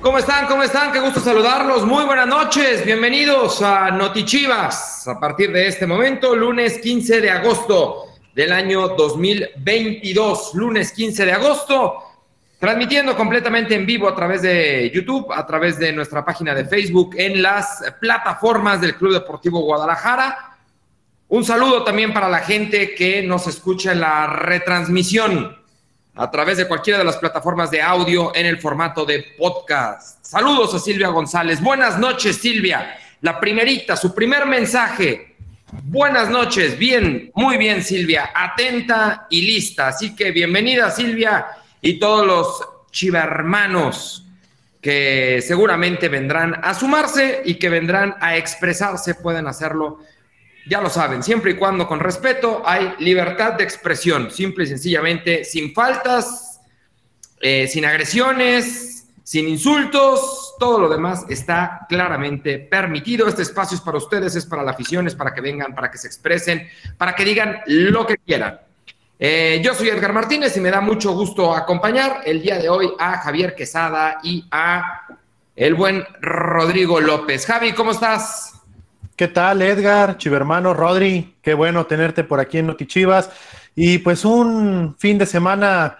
¿Cómo están? ¿Cómo están? Qué gusto saludarlos. Muy buenas noches. Bienvenidos a Notichivas. A partir de este momento, lunes 15 de agosto del año 2022. Lunes 15 de agosto. Transmitiendo completamente en vivo a través de YouTube, a través de nuestra página de Facebook, en las plataformas del Club Deportivo Guadalajara. Un saludo también para la gente que nos escucha en la retransmisión a través de cualquiera de las plataformas de audio en el formato de podcast. Saludos a Silvia González. Buenas noches, Silvia. La primerita, su primer mensaje. Buenas noches. Bien, muy bien, Silvia. Atenta y lista. Así que bienvenida, Silvia, y todos los chivermanos que seguramente vendrán a sumarse y que vendrán a expresarse, pueden hacerlo ya lo saben, siempre y cuando con respeto hay libertad de expresión, simple y sencillamente, sin faltas, eh, sin agresiones, sin insultos, todo lo demás está claramente permitido. Este espacio es para ustedes, es para la afición, es para que vengan, para que se expresen, para que digan lo que quieran. Eh, yo soy Edgar Martínez y me da mucho gusto acompañar el día de hoy a Javier Quesada y a el buen Rodrigo López. Javi, ¿cómo estás? ¿Qué tal, Edgar, Chivermano, Rodri? Qué bueno tenerte por aquí en Notichivas. Y pues un fin de semana,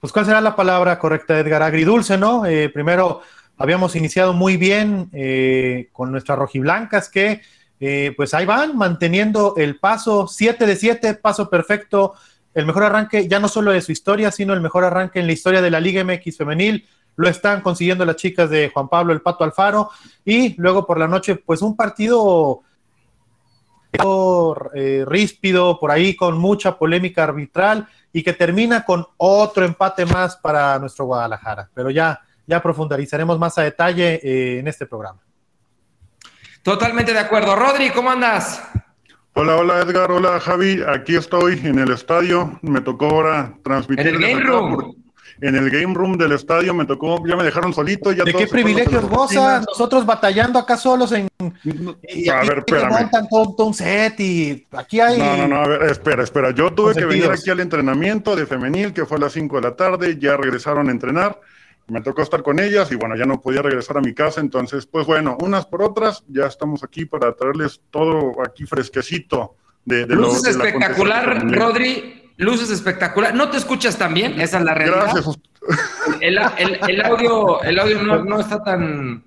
pues ¿cuál será la palabra correcta, Edgar? Agridulce, ¿no? Eh, primero habíamos iniciado muy bien eh, con nuestras rojiblancas que eh, pues ahí van manteniendo el paso 7 de 7, paso perfecto, el mejor arranque ya no solo de su historia, sino el mejor arranque en la historia de la Liga MX femenil lo están consiguiendo las chicas de Juan Pablo el Pato Alfaro y luego por la noche pues un partido eh, ríspido por ahí con mucha polémica arbitral y que termina con otro empate más para nuestro Guadalajara, pero ya ya profundizaremos más a detalle eh, en este programa. Totalmente de acuerdo. Rodri, ¿cómo andas? Hola, hola Edgar, hola Javi, aquí estoy en el estadio, me tocó ahora transmitir. En el game room en el game room del estadio, me tocó, ya me dejaron solito. Ya ¿De qué privilegios goza? Nosotros batallando acá solos en. Y a ver, espérame. todo, un set y aquí hay. No, no, no, a ver, espera, espera. Yo tuve que venir aquí al entrenamiento de femenil, que fue a las 5 de la tarde, ya regresaron a entrenar. Me tocó estar con ellas y bueno, ya no podía regresar a mi casa, entonces, pues bueno, unas por otras, ya estamos aquí para traerles todo aquí fresquecito. De, de Luces espectacular, Rodri luces espectacular. ¿No te escuchas tan bien? Esa es la realidad. Gracias. El, audio, el audio no, está tan,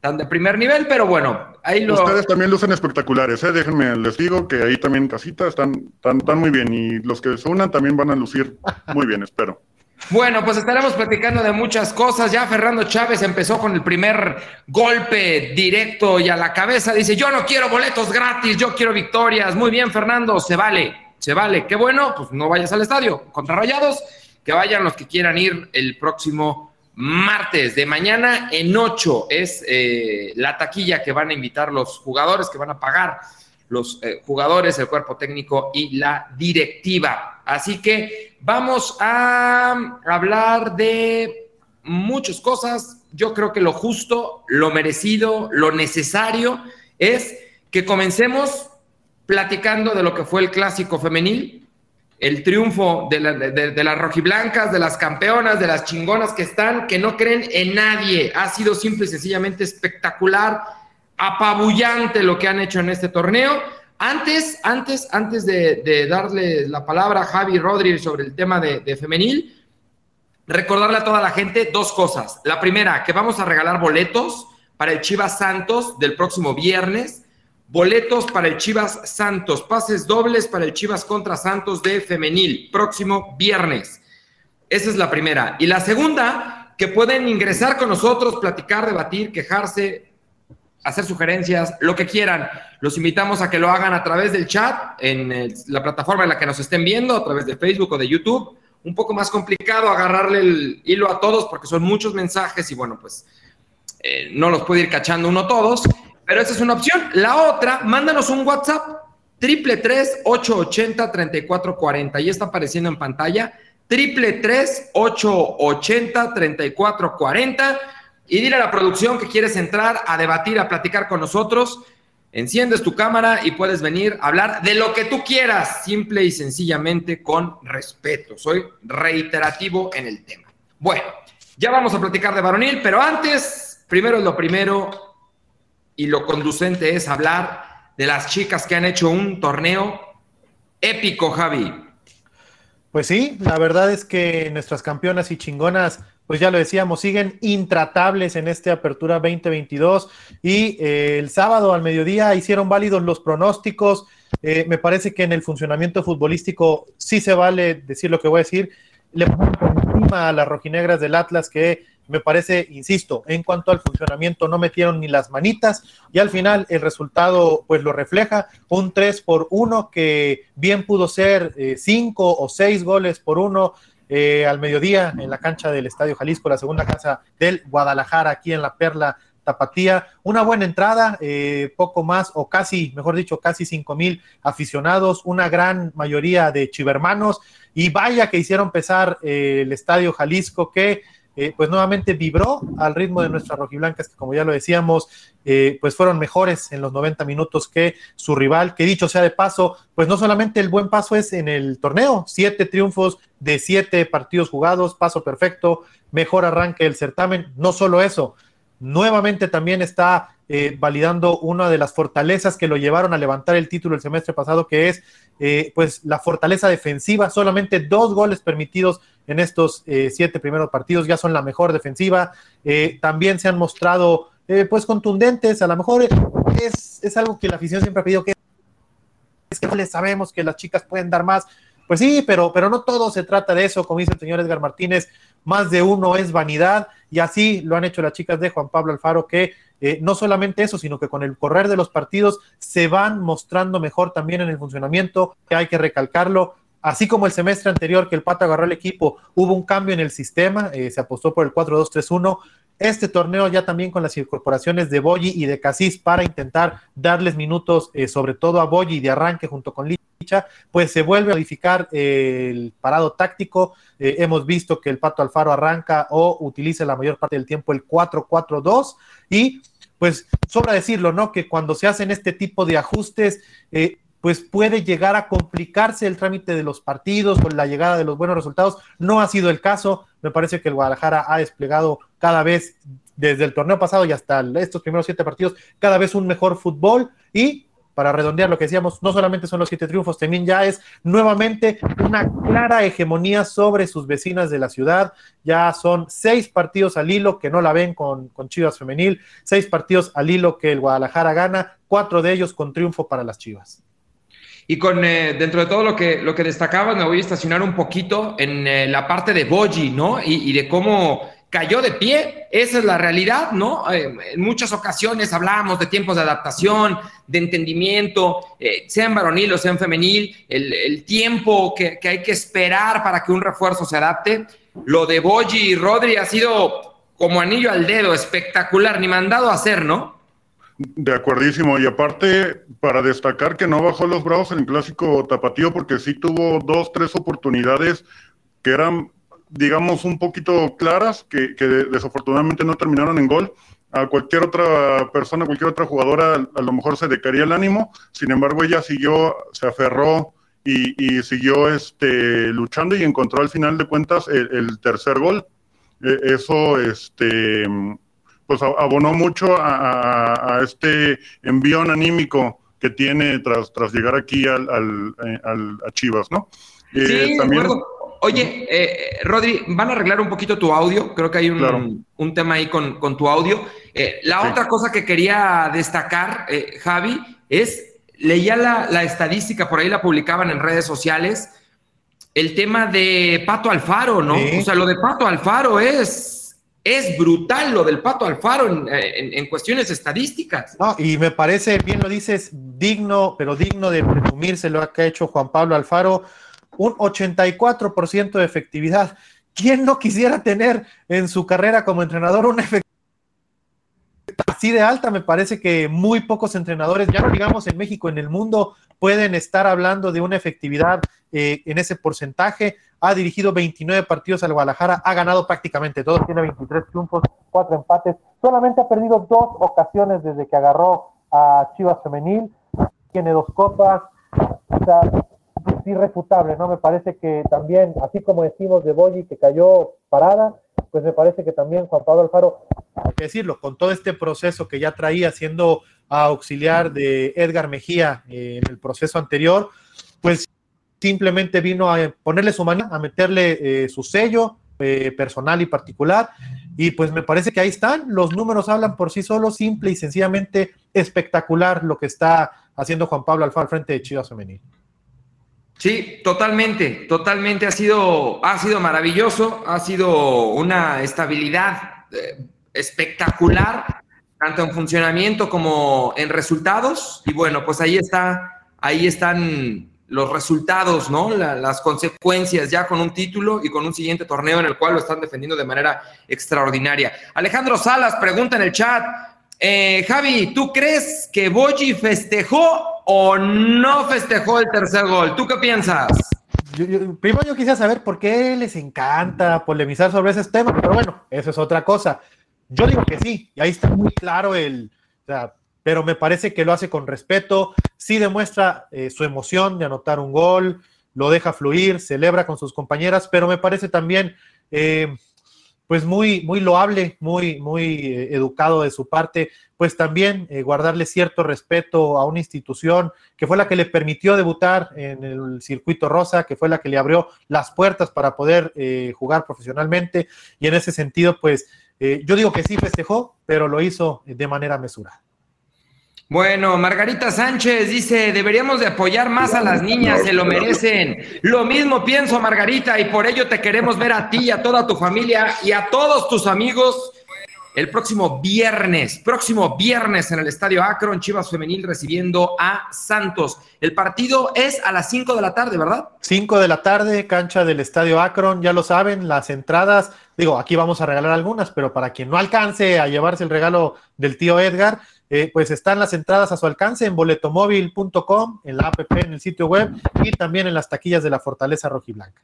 tan de primer nivel, pero bueno, ahí lo... Ustedes también lucen espectaculares, ¿eh? déjenme, les digo que ahí también en casita están, están, muy bien y los que se unan también van a lucir muy bien, espero. Bueno, pues estaremos platicando de muchas cosas. Ya Fernando Chávez empezó con el primer golpe directo y a la cabeza. Dice, yo no quiero boletos gratis, yo quiero victorias. Muy bien, Fernando, se vale se vale. Qué bueno, pues no vayas al estadio contra Rayados, que vayan los que quieran ir el próximo martes de mañana en 8 es eh, la taquilla que van a invitar los jugadores, que van a pagar los eh, jugadores, el cuerpo técnico y la directiva. Así que vamos a hablar de muchas cosas. Yo creo que lo justo, lo merecido, lo necesario es que comencemos platicando de lo que fue el clásico femenil, el triunfo de, las rojiblancas, de las campeonas, de las chingonas que están, que no creen en nadie. Ha sido simple y sencillamente espectacular, apabullante lo que han hecho en este torneo. Antes, antes, antes de, darle la palabra a Javi Rodríguez sobre el tema de femenil, recordarle a toda la gente dos cosas. La primera, que vamos a regalar boletos para el Chivas Santos del próximo viernes Boletos para el Chivas Santos, pases dobles para el Chivas contra Santos de femenil, próximo viernes. Esa es la primera. Y la segunda, que pueden ingresar con nosotros, platicar, debatir, quejarse, hacer sugerencias, lo que quieran. Los invitamos a que lo hagan a través del chat, en la plataforma en la que nos estén viendo, a través de Facebook o de YouTube. Un poco más complicado agarrarle el hilo a todos porque son muchos mensajes y bueno, pues eh, no los puede ir cachando uno todos. Pero esa es una opción. La otra, mándanos un WhatsApp, triple tres ocho ochenta treinta y está apareciendo en pantalla, triple tres ocho ochenta treinta y dile a la producción que quieres entrar a debatir, a platicar con nosotros. enciendes tu cámara y puedes venir a hablar de lo que tú quieras, simple y sencillamente con respeto. Soy reiterativo en el tema. Bueno, ya vamos a platicar de varonil, pero antes, primero lo primero y lo conducente es hablar de las chicas que han hecho un torneo épico, Javi. Pues sí, la verdad es que nuestras campeonas y chingonas pues ya lo decíamos, siguen intratables en esta apertura 2022 y eh, el sábado al mediodía hicieron válidos los pronósticos. Eh, me parece que en el funcionamiento futbolístico sí se vale decir lo que voy a decir. Le pongo encima a las rojinegras del Atlas que me parece, insisto, en cuanto al funcionamiento no metieron ni las manitas y al final el resultado pues lo refleja, un 3 por 1 que bien pudo ser 5 eh, o 6 goles por 1 eh, al mediodía en la cancha del Estadio Jalisco, la segunda casa del Guadalajara, aquí en la Perla Tapatía. Una buena entrada, eh, poco más, o casi, mejor dicho, casi cinco mil aficionados, una gran mayoría de chivermanos, y vaya que hicieron pesar eh, el Estadio Jalisco, que eh, pues nuevamente vibró al ritmo de nuestras rojiblancas, que como ya lo decíamos, eh, pues fueron mejores en los 90 minutos que su rival, que dicho sea de paso, pues no solamente el buen paso es en el torneo, siete triunfos de siete partidos jugados, paso perfecto, mejor arranque del certamen, no solo eso, nuevamente también está eh, validando una de las fortalezas que lo llevaron a levantar el título el semestre pasado, que es pues la fortaleza defensiva, solamente dos goles permitidos en estos eh, siete primeros partidos, ya son la mejor defensiva, también se han mostrado pues contundentes, a lo mejor es, es, algo que la afición siempre ha pedido que es que les sabemos que las chicas pueden dar más, pues sí, pero, pero no todo se trata de eso, como dice el señor Edgar Martínez, más de uno es vanidad, y así lo han hecho las chicas de Juan Pablo Alfaro, que eh, no solamente eso, sino que con el correr de los partidos se van mostrando mejor también en el funcionamiento, que hay que recalcarlo. Así como el semestre anterior que el Pato agarró el equipo, hubo un cambio en el sistema, eh, se apostó por el 4-2-3-1. Este torneo ya también con las incorporaciones de Boyi y de Casís para intentar darles minutos, eh, sobre todo a Boyi de arranque junto con Licha, pues se vuelve a modificar el parado táctico. hemos visto que el Pato Alfaro arranca o utiliza la mayor parte del tiempo el 4-4-2 y pues sobra decirlo, ¿no? Que cuando se hacen este tipo de ajustes, eh, pues puede llegar a complicarse el trámite de los partidos con la llegada de los buenos resultados. No ha sido el caso. Me parece que el Guadalajara ha desplegado cada vez, desde el torneo pasado y hasta estos primeros siete partidos, cada vez un mejor fútbol y para redondear lo que decíamos, no solamente son los siete triunfos, también ya es nuevamente una clara hegemonía sobre sus vecinas de la ciudad. Ya son seis partidos al hilo que no la ven con, con Chivas Femenil, seis partidos al hilo que el Guadalajara gana, cuatro de ellos con triunfo para las Chivas. Y con eh, dentro de todo lo que, lo que destacabas, me voy a estacionar un poquito en eh, la parte de Boji, ¿no? y de cómo cayó de pie, esa es la realidad, ¿no? Eh, en muchas ocasiones hablamos de tiempos de adaptación, de entendimiento, eh, sea en varonil o sea en femenil, el, tiempo que, hay que esperar para que un refuerzo se adapte. Lo de Boji y Rodri ha sido como anillo al dedo, espectacular, ni mandado a hacer, ¿no? De acuerdísimo, y aparte, para destacar que no bajó los bravos en el clásico tapatío, porque sí tuvo dos, tres oportunidades que eran digamos, un poquito claras, que, desafortunadamente no terminaron en gol. A cualquier otra persona, cualquier otra jugadora, a lo mejor se decaría el ánimo. Sin embargo, ella siguió, se aferró y, siguió este, luchando y encontró al final de cuentas el, tercer gol. E, eso, este, pues abonó mucho a, este envío anímico que tiene tras, tras llegar aquí al, al, a Chivas, ¿no? Eh, también, Oye, eh, Rodri, van a arreglar un poquito tu audio. Creo que hay un, tema ahí con, tu audio. Eh, la otra cosa que quería destacar, eh, Javi, es, leía la, estadística, por ahí la publicaban en redes sociales, el tema de Pato Alfaro, ¿no? O sea, lo de Pato Alfaro es, es brutal, lo del Pato Alfaro en, cuestiones estadísticas. No, y me parece, bien lo dices, digno, pero digno de presumirse lo que ha hecho Juan Pablo Alfaro un 84% de efectividad. ¿Quién no quisiera tener en su carrera como entrenador una efectividad así de alta? Me parece que muy pocos entrenadores, ya no digamos en México, en el mundo, pueden estar hablando de una efectividad eh, en ese porcentaje. Ha dirigido 29 partidos al Guadalajara, ha ganado prácticamente todos, tiene 23 triunfos, 4 empates, solamente ha perdido dos ocasiones desde que agarró a Chivas Femenil, tiene dos copas, o sea, es irrefutable, ¿no? Me parece que también, así como decimos de Boyi que cayó parada, pues me parece que también Juan Pablo Alfaro, hay que decirlo, con todo este proceso que ya traía siendo auxiliar de Edgar Mejía en el proceso anterior, pues simplemente vino a ponerle su mano, a meterle eh, su sello eh, personal y particular. Y pues me parece que ahí están, los números hablan por sí solos, simple y sencillamente espectacular lo que está haciendo Juan Pablo Alfaro al frente de Chivas Femenil. Sí, totalmente, totalmente ha sido, ha sido maravilloso, ha sido una estabilidad eh, espectacular, tanto en funcionamiento como en resultados. Y bueno, pues ahí está, ahí están los resultados, ¿no? las consecuencias ya con un título y con un siguiente torneo en el cual lo están defendiendo de manera extraordinaria. Alejandro Salas pregunta en el chat, eh, Javi, ¿tú crees que Boji festejó o no festejó el tercer gol? ¿Tú qué piensas? primero yo quisiera saber por qué les encanta polemizar sobre ese tema, pero bueno, eso es otra cosa. Yo digo que sí, y ahí está muy claro el, pero me parece que lo hace con respeto, sí demuestra eh, su emoción de anotar un gol, lo deja fluir, celebra con sus compañeras, pero me parece también eh, pues muy, muy loable, muy, muy eh, educado de su parte, pues también guardarle cierto respeto a una institución que fue la que le permitió debutar en el circuito rosa, que fue la que le abrió las puertas para poder jugar profesionalmente y en ese sentido, pues yo digo que sí festejó, pero lo hizo de manera mesurada. Bueno, Margarita Sánchez dice, deberíamos de apoyar más a las niñas, se lo merecen. Lo mismo pienso, Margarita, y por ello te queremos ver a ti, a toda tu familia y a todos tus amigos el próximo viernes, próximo viernes en el Estadio Akron, Chivas Femenil recibiendo a Santos. El partido es a las 5 de la tarde, ¿verdad? 5 de la tarde, cancha del Estadio Akron, ya lo saben, las entradas, digo, aquí vamos a regalar algunas, pero para quien no alcance a llevarse el regalo del tío Edgar, eh, pues están las entradas a su alcance en boletomóvil.com, en la app, en el sitio web y también en las taquillas de la Fortaleza Rojiblanca.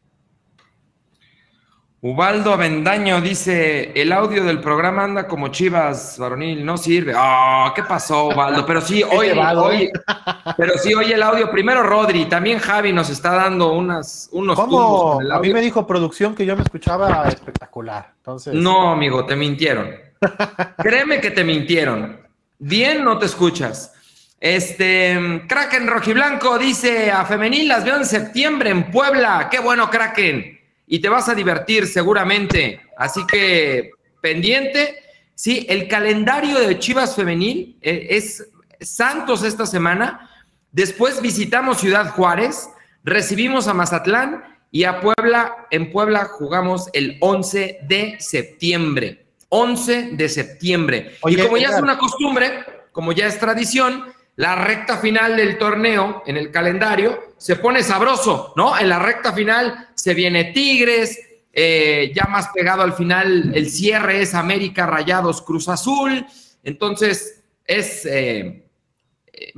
Ubaldo Avendaño dice, el audio del programa anda como chivas, varonil, no sirve. Oh, ¿qué pasó, Ubaldo? Pero sí, oye, oye, pero sí, oye el audio. Primero Rodri, también Javi nos está dando unas, unos ¿Cómo? A mí me dijo producción que yo me escuchaba espectacular. Entonces... No, amigo, te mintieron. Créeme que te mintieron. Bien, no te escuchas. Este, Kraken Rojiblanco dice a Femenil, las veo en septiembre en Puebla. Qué bueno, Kraken. Y te vas a divertir seguramente. Así que pendiente. Sí, el calendario de Chivas Femenil eh, es Santos esta semana. Después visitamos Ciudad Juárez, recibimos a Mazatlán y a Puebla. En Puebla jugamos el 11 de septiembre. 11 de septiembre. y como ya es una costumbre, como ya es tradición, la recta final del torneo en el calendario se pone sabroso, ¿no? En la recta final se viene Tigres, eh, ya más pegado al final el cierre es América Rayados Cruz Azul, entonces es eh,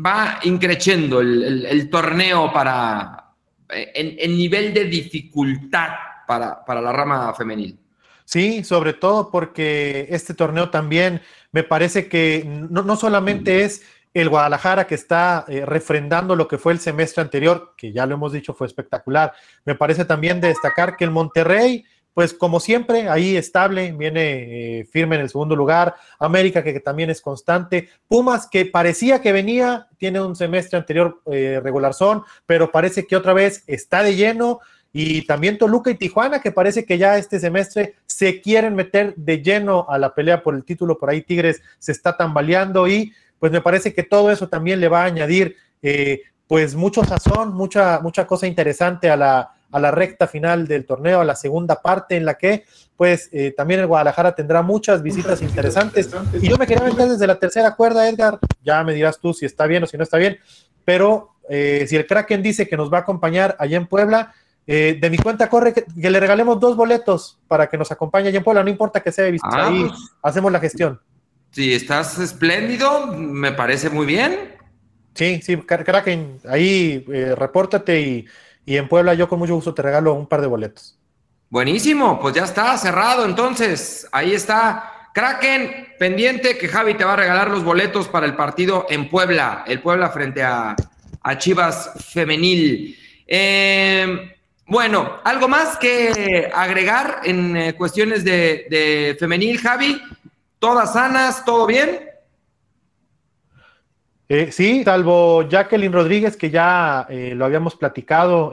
va increciendo el, torneo para en, nivel de dificultad para, para la rama femenil. Sí, sobre todo porque este torneo también me parece que no, solamente es el Guadalajara que está eh, refrendando lo que fue el semestre anterior, que ya lo hemos dicho fue espectacular. Me parece también destacar que el Monterrey, pues como siempre, ahí estable, viene eh, firme en el segundo lugar. América que, también es constante. Pumas que parecía que venía, tiene un semestre anterior eh, regular son, pero parece que otra vez está de lleno. Y también Toluca y Tijuana, que parece que ya este semestre se quieren meter de lleno a la pelea por el título. Por ahí Tigres se está tambaleando y pues me parece que todo eso también le va a añadir eh, pues mucho sazón, mucha, mucha cosa interesante a la, a la recta final del torneo, a la segunda parte en la que pues eh, también el Guadalajara tendrá muchas visitas interesantes. Y yo me quería meter desde la tercera cuerda, Edgar, ya me dirás tú si está bien o si no está bien, pero eh, si el Kraken dice que nos va a acompañar allá en Puebla, eh, de mi cuenta corre que, le regalemos dos boletos para que nos acompañe allá en Puebla, no importa que sea de visita, ah, ahí pues. hacemos la gestión. Si estás espléndido, me parece muy bien. Sí, sí, Kraken, ahí eh, repórtate y, y, en Puebla yo con mucho gusto te regalo un par de boletos. Buenísimo, pues ya está cerrado entonces. Ahí está Kraken, pendiente que Javi te va a regalar los boletos para el partido en Puebla, el Puebla frente a, Chivas Femenil. Eh, bueno, ¿algo más que agregar en eh, cuestiones de, femenil, Javi? ¿Todas sanas? ¿Todo bien? Eh, sí, salvo Jacqueline Rodríguez, que ya lo habíamos platicado,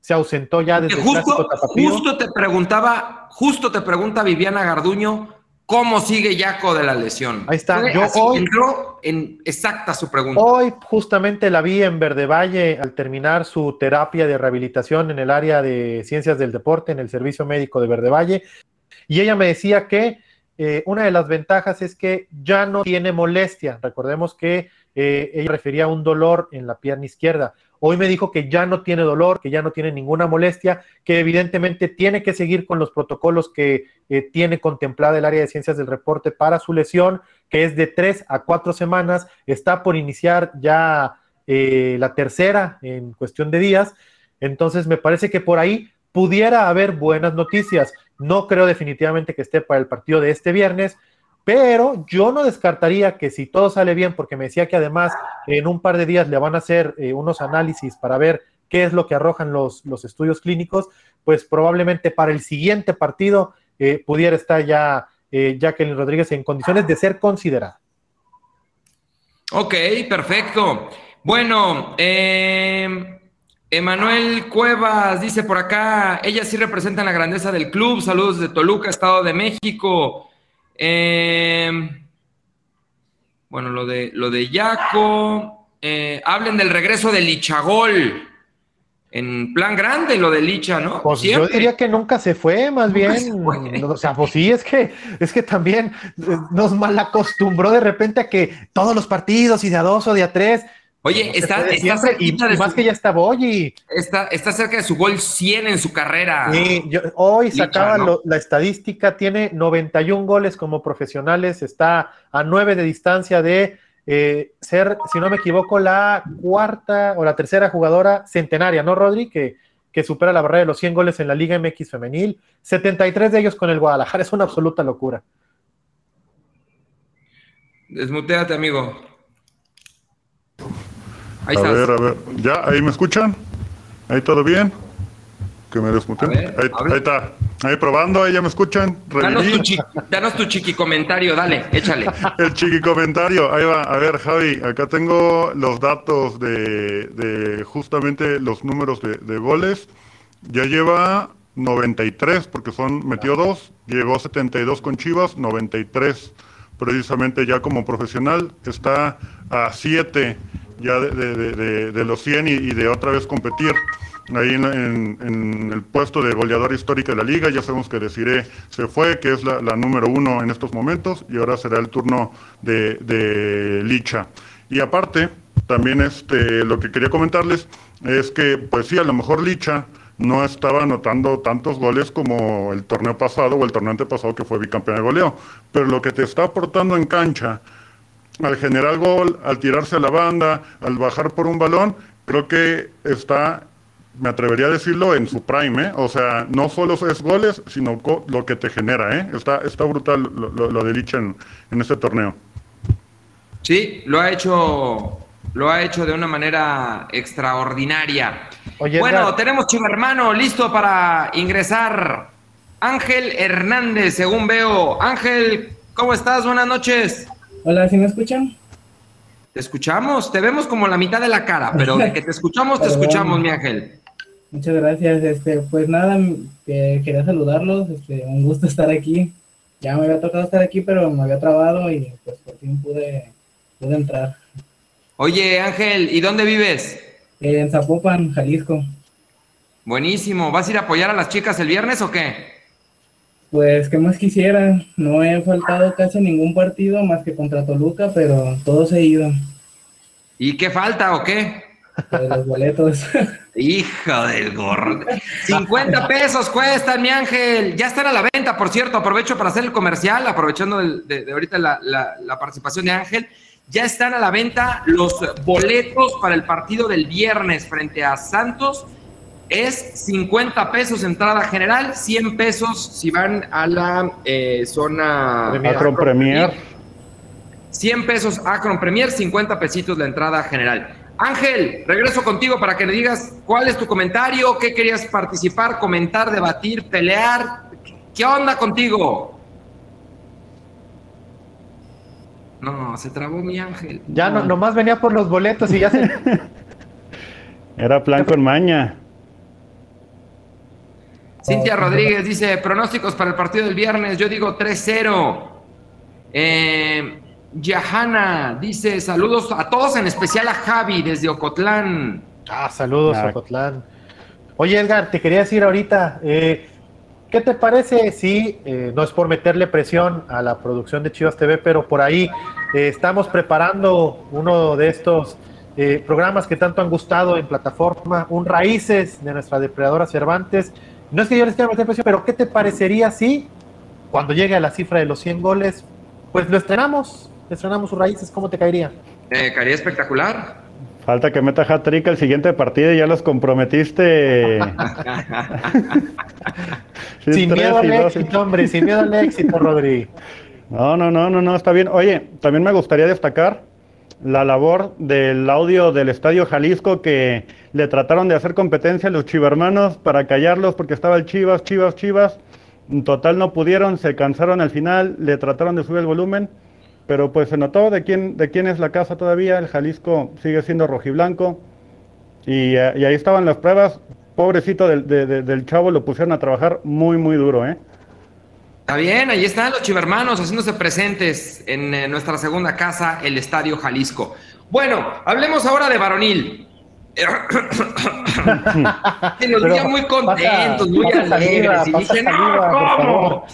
se ausentó ya desde justo, Justo te preguntaba, justo te pregunta Viviana Garduño, ¿Cómo sigue Yaco de la lesión? Ahí está. Yo hoy, entró en exacta su pregunta. Hoy justamente la vi en Verde Valle al terminar su terapia de rehabilitación en el área de ciencias del deporte, en el servicio médico de Verde Valle. Y ella me decía que eh, una de las ventajas es que ya no tiene molestia. Recordemos que eh, ella refería a un dolor en la pierna izquierda. Hoy me dijo que ya no tiene dolor, que ya no tiene ninguna molestia, que evidentemente tiene que seguir con los protocolos que eh, tiene contemplada el área de ciencias del reporte para su lesión, que es de tres a cuatro semanas. Está por iniciar ya eh, la tercera en cuestión de días. Entonces me parece que por ahí pudiera haber buenas noticias. No creo definitivamente que esté para el partido de este viernes, pero yo no descartaría que si todo sale bien, porque me decía que además en un par de días le van a hacer eh, unos análisis para ver qué es lo que arrojan los, los estudios clínicos, pues probablemente para el siguiente partido eh, pudiera estar ya eh, Jacqueline Rodríguez en condiciones de ser considerada. Ok, perfecto. Bueno, eh, Emanuel Cuevas dice por acá, ella sí representa la grandeza del club. Saludos de Toluca, Estado de México. Em, bueno, lo de, lo de Yaco. Eh, hablen del regreso de Lichagol. En plan grande lo de Licha, ¿no? Pues yo diría que nunca se fue, más bien. O sea, pues sí, es que, es que también eh, nos malacostumbró de repente a que todos los partidos y de a dos o de a tres Oye, está, está y, más que ya está Boyi. Está, está cerca de su gol 100 en su carrera. Sí, hoy sacaba la estadística, tiene 91 goles como profesionales, está a 9 de distancia de eh, ser, si no me equivoco, la cuarta o la tercera jugadora centenaria, ¿no, Rodri? Que, que supera la barrera de los 100 goles en la Liga MX femenil, 73 de ellos con el Guadalajara, es una absoluta locura. Desmuteate, amigo a ver, a ver. ¿Ya? ¿Ahí me escuchan? ¿Ahí todo bien? Que me desmuten. Ahí, está. Ahí probando, ahí ya me escuchan. Danos tu, chiqui comentario, dale, échale. El chiqui comentario, ahí va. A ver, Javi, acá tengo los datos de, justamente los números de, de, goles. Ya lleva 93, porque son, metió dos, llegó 72 con Chivas, 93 precisamente ya como profesional, está a 7 ya de, los 100 y, de otra vez competir ahí en, el puesto de goleador histórico de la liga. Ya sabemos que Desiree se fue, que es la, número uno en estos momentos, y ahora será el turno de, Licha. Y aparte, también este, lo que quería comentarles es que, pues sí, a lo mejor Licha no estaba anotando tantos goles como el torneo pasado o el torneo antepasado que fue bicampeón de goleo, pero lo que te está aportando en cancha al generar gol, al tirarse a la banda, al bajar por un balón, creo que está, me atrevería a decirlo, en su prime, ¿eh? O sea, no solo es goles, sino lo que te genera, ¿eh? Está, está brutal lo, de Lich en, este torneo. Sí, lo ha hecho, lo ha hecho de una manera extraordinaria. bueno, tenemos chivo hermano listo para ingresar. Ángel Hernández, según veo. Ángel, ¿cómo estás? Buenas noches. Hola, ¿sí me escuchan? Te escuchamos, te vemos como la mitad de la cara, pero de que te escuchamos, te escuchamos, mi ángel. Muchas gracias, este, pues nada, quería saludarlos, este, un gusto estar aquí. Ya me había tocado estar aquí, pero me había trabado y pues por fin pude, pude entrar. Oye, Ángel, ¿y dónde vives? en Zapopan, Jalisco. Buenísimo, ¿vas a ir a apoyar a las chicas el viernes o qué? Pues, ¿qué más quisiera? No he faltado casi ningún partido más que contra Toluca, pero todos he ido. ¿Y qué falta o qué? Los boletos. Hijo del gorro. 50 pesos cuestan, mi ángel. Ya están a la venta, por cierto. Aprovecho para hacer el comercial, aprovechando de, ahorita la, la, participación de Ángel. Ya están a la venta los boletos para el partido del viernes frente a Santos es 50 pesos entrada general, 100 pesos si van a la eh, zona Acron Premier. 100 pesos Acron Premier, 50 pesitos la entrada general. Ángel, regreso contigo para que le digas cuál es tu comentario, qué querías participar, comentar, debatir, pelear. ¿Qué onda contigo? No, se trabó mi Ángel. Ya no, nomás venía por los boletos y ya se... Era plan con maña. Cintia Rodríguez dice, pronósticos para el partido del viernes, yo digo 3-0. Eh, Yahana dice, saludos a todos, en especial a Javi desde Ocotlán. Ah, saludos a Ocotlán. Oye, Edgar, te quería decir ahorita, eh, ¿qué te parece si, eh, no es por meterle presión a la producción de Chivas TV, pero por ahí estamos preparando uno de estos programas que tanto han gustado en plataforma, un Raíces de nuestra depredadora Cervantes, no es que yo les quiera meter presión, pero ¿qué te parecería si cuando llegue a la cifra de los 100 goles, pues lo estrenamos, estrenamos sus raíces, ¿cómo te caería? Eh, caería espectacular. Falta que meta hat-trick el siguiente partido y ya los comprometiste. sin miedo al éxito, hombre, sin miedo al éxito, Rodri. No, no, no, no, no, está bien. Oye, también me gustaría destacar la labor del audio del Estadio Jalisco que le trataron de hacer competencia a los chivermanos para callarlos porque estaba el Chivas, Chivas, Chivas. En total no pudieron, se cansaron al final, le trataron de subir el volumen, pero pues se notó de quién, de quién es la casa todavía. El Jalisco sigue siendo rojiblanco y, eh, y ahí estaban las pruebas. Pobrecito del, del chavo lo pusieron a trabajar muy, muy duro, ¿eh? Está bien, ahí están los chivermanos haciéndose presentes en eh, nuestra segunda casa, el Estadio Jalisco. Bueno, hablemos ahora de varonil. que nos veía muy contentos, muy alegres. y dije, no, ¿cómo?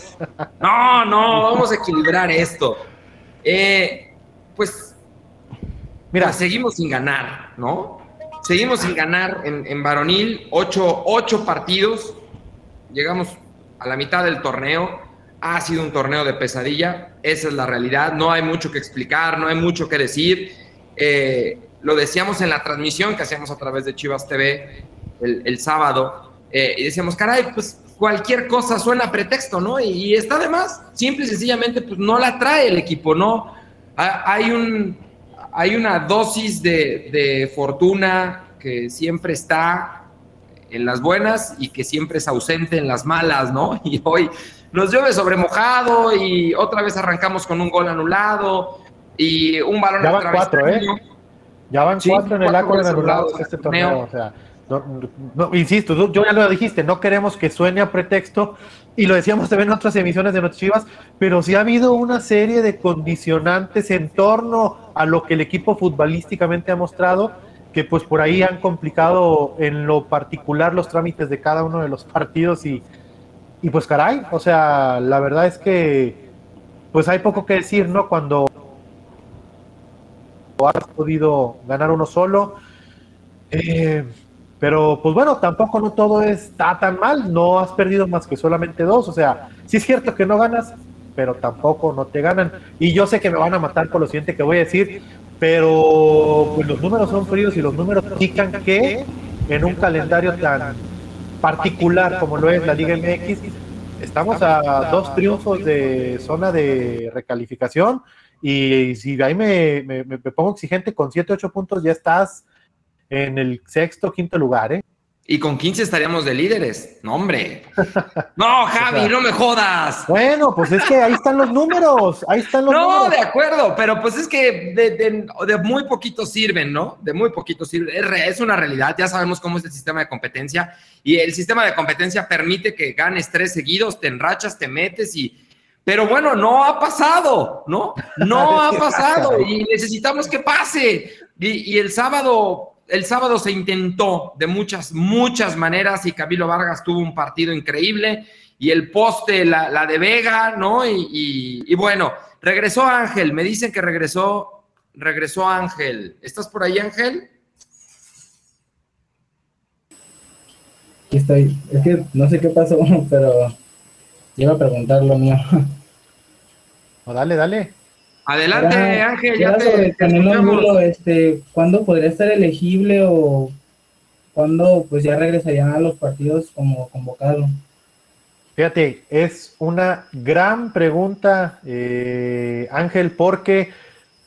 No, no, vamos a equilibrar esto. Eh, pues, mira, pues seguimos sin ganar, ¿no? Seguimos sin ganar en, en varonil, ocho, ocho partidos. Llegamos a la mitad del torneo ha sido un torneo de pesadilla, esa es la realidad, no hay mucho que explicar, no hay mucho que decir. Eh, lo decíamos en la transmisión que hacíamos a través de Chivas TV el, sábado, eh, y decíamos, caray, pues cualquier cosa suena pretexto, ¿no? Y, está de más, simple y sencillamente, pues no la trae el equipo, ¿no? hay, un, hay una dosis de, de fortuna que siempre está en las buenas y que siempre es ausente en las malas, ¿no? Y hoy nos llueve sobre mojado y otra vez arrancamos con un gol anulado y un balón ya van cuatro, ¿eh? Ya van cuatro en el de anulados este torneo. O sea, no, insisto, yo ya lo dijiste, no queremos que suene a pretexto y lo decíamos también en otras emisiones de Chivas, pero sí ha habido una serie de condicionantes en torno a lo que el equipo futbolísticamente ha mostrado que pues por ahí han complicado en lo particular los trámites de cada uno de los partidos y, y pues caray, o sea, la verdad es que pues hay poco que decir, ¿no? Cuando has podido ganar uno solo. Eh, pero pues bueno, tampoco no todo está tan mal, no has perdido más que solamente dos, o sea, sí es cierto que no ganas, pero tampoco no te ganan. Y yo sé que me van a matar por lo siguiente que voy a decir, pero pues los números son fríos y los números indican que en un calendario tan particular como lo es la Liga MX, estamos a dos triunfos de zona de recalificación y si ahí me, me, pongo exigente con 7, 8 puntos ya estás en el sexto, quinto lugar, ¿eh? Y con 15 estaríamos de líderes. No, hombre. No, Javi, no me jodas. Bueno, pues es que ahí están los números. Ahí están los números. No, de acuerdo, pero pues es que de, muy poquito sirven, ¿no? De muy poquito sirven. Es, una realidad. Ya sabemos cómo es el sistema de competencia. Y el sistema de competencia permite que ganes tres seguidos, te enrachas, te metes y. Pero bueno, no ha pasado, ¿no? No ha pasado y necesitamos que pase. y el sábado el sábado se intentó de muchas, muchas maneras y Camilo Vargas tuvo un partido increíble y el poste, la, de Vega, ¿no? Y, bueno, regresó Ángel, me dicen que regresó, regresó Ángel. ¿Estás por ahí, Ángel? Aquí estoy. Es que no sé qué pasó, pero iba a preguntar lo mío. dale, dale. Adelante, Ángel, ya, te, este, ¿cuándo podría estar elegible o cuándo pues ya regresarían a los partidos como convocado. Fíjate, es una gran pregunta, eh, Ángel, porque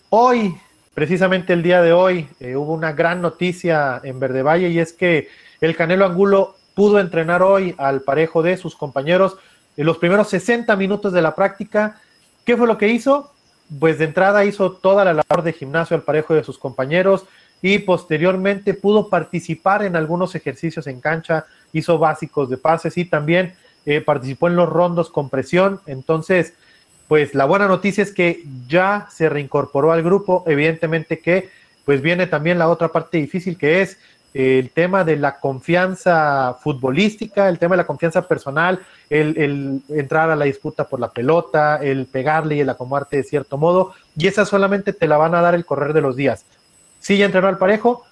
hoy, precisamente el día de hoy, eh, hubo una gran noticia en Verde Valle y es que el Canelo Angulo pudo entrenar hoy al parejo de sus compañeros en los primeros 60 minutos de la práctica. ¿Qué fue lo que hizo? Pues de entrada hizo toda la labor de gimnasio al parejo de sus compañeros y posteriormente pudo participar en algunos ejercicios en cancha, hizo básicos de pases y también eh, participó en los rondos con presión. Entonces, pues la buena noticia es que ya se reincorporó al grupo. Evidentemente que pues viene también la otra parte difícil que es el tema de la confianza futbolística, el tema de la confianza personal, el, entrar a la disputa por la pelota, el pegarle y el acomodarte de cierto modo, y esa solamente te la van a dar el correr de los días. Sí, ya entrenó al parejo,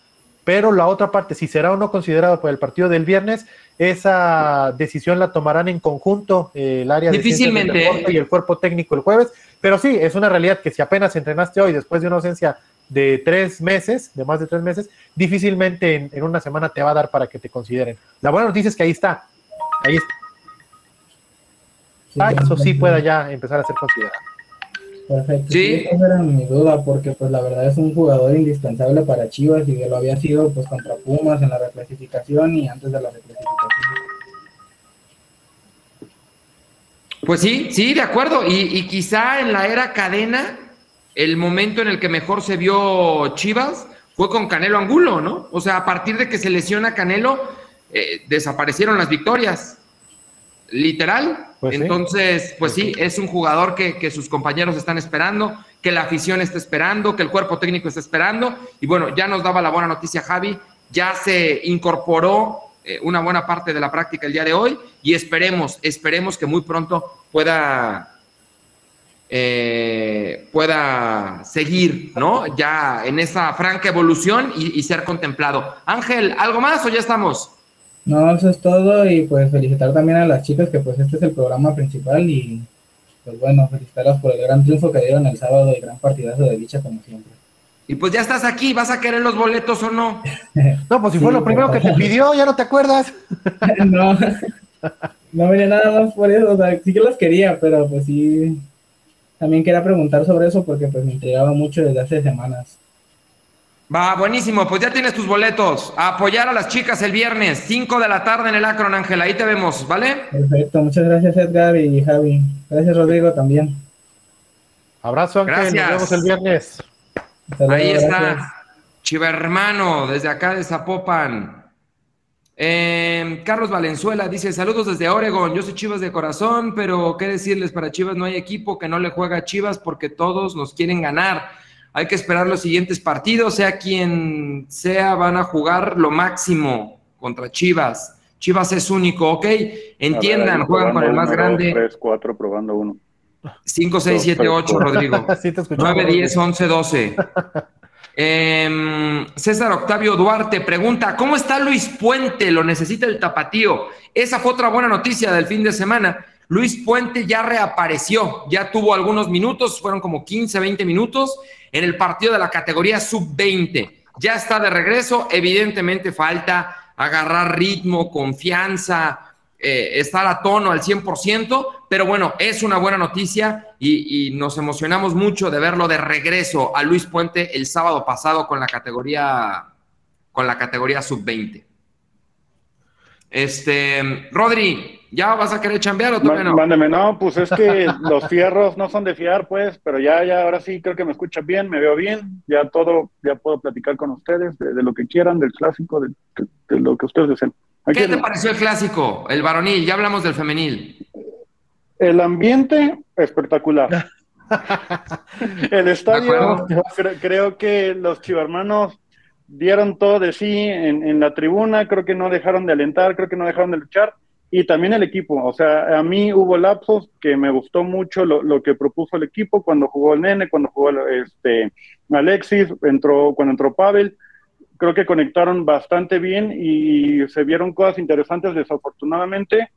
pero la otra parte, si será o no considerado por el partido del viernes, esa decisión la tomarán en conjunto eh, el área Difícilmente. de y el cuerpo técnico el jueves, pero sí, es una realidad que si apenas entrenaste hoy después de una ausencia de tres meses, de más de tres meses, difícilmente en, una semana te va a dar para que te consideren. La buena noticia es que ahí está, ahí está. Ah, eso sí pueda ya empezar a ser considerado. Perfecto. Sí. Esa era mi duda, porque pues la verdad es un jugador indispensable para Chivas y que lo había sido pues contra Pumas en la reclasificación y antes de la reclasificación. Pues sí, sí, de acuerdo. Y, y quizá en la era cadena el momento en el que mejor se vio Chivas fue con Canelo Angulo, ¿no? O sea, a partir de que se lesiona Canelo, eh, desaparecieron las victorias. Literal. Pues Entonces, pues sí, es un jugador que, sus compañeros están esperando, que la afición está esperando, que el cuerpo técnico está esperando. Y bueno, ya nos daba la buena noticia Javi, ya se incorporó eh, una buena parte de la práctica el día de hoy y esperemos, esperemos que muy pronto pueda eh, pueda seguir, ¿no? Ya en esa franca evolución y, ser contemplado. Ángel, ¿algo más o ya estamos? No, eso es todo y pues felicitar también a las chicas que pues este es el programa principal y pues bueno, felicitarlas por el gran triunfo que dieron el sábado y gran partidazo de dicha como siempre. Y pues ya estás aquí, ¿vas a querer los boletos o no? no, pues si fue lo primero que te pidió, ya no te acuerdas. no, no venía nada más por eso, o sea, sí que los quería, pero pues sí, también quería preguntar sobre eso porque pues me intrigaba mucho desde hace semanas. Va, buenísimo, pues ya tienes tus boletos. A apoyar a las chicas el viernes, 5 de la tarde en el Acron, Ángela. Ahí te vemos, ¿vale? Perfecto, muchas gracias Edgar y Javi. Gracias Rodrigo también. Abrazo Ángel, nos vemos el viernes. Ahí está, Chiva hermano, desde acá de Zapopan. Em, Carlos Valenzuela dice: Saludos desde Oregon. Yo soy Chivas de corazón, pero qué decirles, para Chivas no hay equipo que no le juega a Chivas porque todos nos quieren ganar. Hay que esperar los siguientes partidos, sea quien sea, van a jugar lo máximo contra Chivas. Chivas es único, ¿ok? Entiendan, juegan con el más grande. 3, 4, probando uno. 5, 6, 7, 8, Rodrigo. 9, 10, 11, 12. Em, César Octavio Duarte pregunta, ¿cómo está Luis Puente? Lo necesita el tapatío. Esa fue otra buena noticia del fin de semana. Luis Puente ya reapareció, ya tuvo algunos minutos, fueron como 15, 20 minutos en el partido de la categoría sub-20. Ya está de regreso, evidentemente falta agarrar ritmo, confianza, eh, estar a tono al 100%, pero bueno, es una buena noticia y, nos emocionamos mucho de verlo de regreso a Luis Puente el sábado pasado con la categoría, con la categoría sub-20. Este, Rodri, ¿ya vas a querer chambear o todavía no? Mándeme, no, pues es que los fierros no son de fiar, pues, pero ya, ya, ahora sí creo que me escucha bien, me veo bien, ya todo, ya puedo platicar con ustedes de, lo que quieran, del clásico, de lo que ustedes deseen. ¿Qué te pareció el clásico, el varonil? Ya hablamos del femenil. El ambiente espectacular. el estadio, creo, que los chivarmanos dieron todo de sí en, la tribuna, creo que no dejaron de alentar, creo que no dejaron de luchar, y también el equipo, o sea, a mí hubo lapsos que me gustó mucho lo, que propuso el equipo cuando jugó el Nene, cuando jugó este, Alexis, entró, cuando entró Pavel, creo que conectaron bastante bien y se vieron cosas interesantes. Desafortunadamente,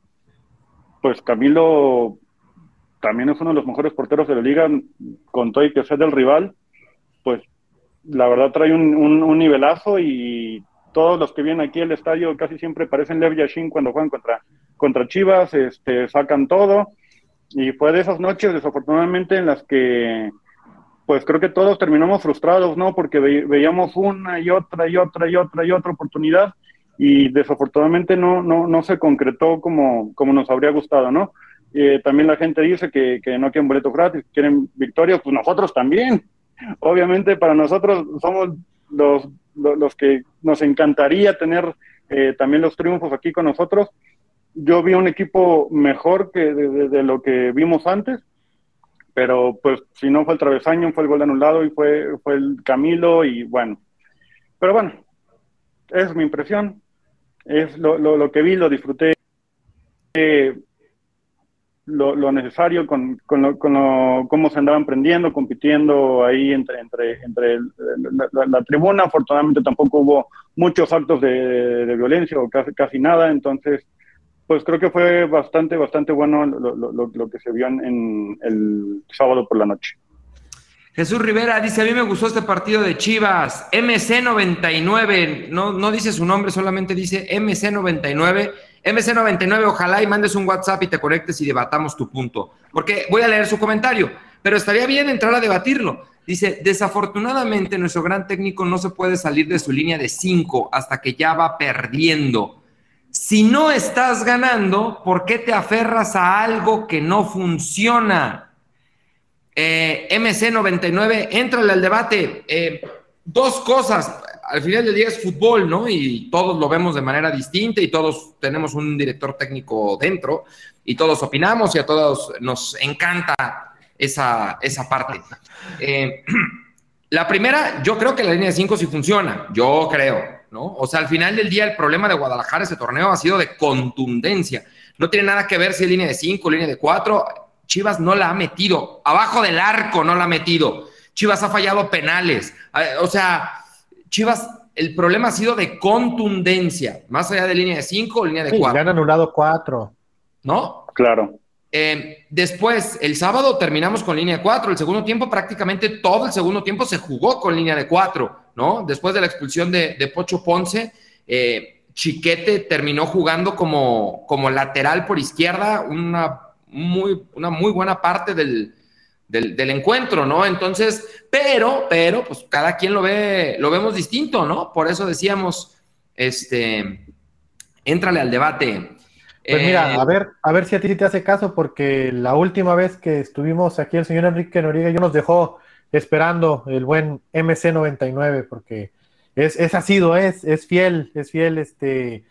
pues Camilo también es uno de los mejores porteros de la liga, con todo y que sea del rival, pues la verdad trae un, nivelazo y todos los que vienen aquí al estadio casi siempre parecen Lev Yashin cuando juegan contra, contra Chivas, este, sacan todo. Y fue de esas noches, desafortunadamente, en las que, pues creo que todos terminamos frustrados, ¿no? Porque veíamos una y otra y otra y otra y otra oportunidad y desafortunadamente no, no, no se concretó como, como nos habría gustado, ¿no? Eh, también la gente dice que, que no quieren boletos gratis, quieren victorias, pues nosotros también. Obviamente para nosotros somos los, los, que nos encantaría tener eh, también los triunfos aquí con nosotros. Yo vi un equipo mejor que de, lo que vimos antes, pero pues si no fue el travesaño, fue el gol anulado y fue, fue el Camilo y bueno. Pero bueno, es mi impresión, es lo, lo, lo que vi, lo disfruté. Eh, lo, necesario con, con, lo, con cómo se andaban prendiendo, compitiendo ahí entre, entre, entre la, tribuna. Afortunadamente tampoco hubo muchos actos de, violencia o casi, casi nada, entonces pues creo que fue bastante, bastante bueno lo, lo, lo que se vio en, el sábado por la noche. Jesús Rivera dice, a mí me gustó este partido de Chivas, MC99, no, no dice su nombre, solamente dice MC99 MC99, ojalá y mandes un WhatsApp y te conectes y debatamos tu punto, porque voy a leer su comentario, pero estaría bien entrar a debatirlo. Dice, desafortunadamente nuestro gran técnico no se puede salir de su línea de 5 hasta que ya va perdiendo. Si no estás ganando, ¿por qué te aferras a algo que no funciona? Eh, MC99, entrale al debate. Eh, dos cosas al final del día es fútbol, ¿no? Y todos lo vemos de manera distinta y todos tenemos un director técnico dentro y todos opinamos y a todos nos encanta esa, esa parte. Eh, la primera, yo creo que la línea de 5 sí funciona, yo creo, ¿no? O sea, al final del día el problema de Guadalajara ese torneo ha sido de contundencia. No tiene nada que ver si es línea de 5, línea de 4. Chivas no la ha metido, abajo del arco no la ha metido. Chivas ha fallado penales. Eh, o sea, Chivas, el problema ha sido de contundencia, más allá de línea de 5 o línea de 4. Sí, han anulado 4. ¿No? Claro. Eh, después, el sábado terminamos con línea de 4. El segundo tiempo, prácticamente todo el segundo tiempo se jugó con línea de 4, ¿no? Después de la expulsión de, Pocho Ponce, eh, Chiquete terminó jugando como, como lateral por izquierda, una muy, una muy buena parte del, del, encuentro, ¿no? Entonces, pero, pero, pues cada quien lo ve, lo vemos distinto, ¿no? Por eso decíamos, este, éntrale al debate. Pues mira, eh, a ver, a ver si a ti te hace caso, porque la última vez que estuvimos aquí el señor Enrique Noriega yo nos dejó esperando el buen MC99, porque es, es ha sido, es, es fiel, es fiel, este,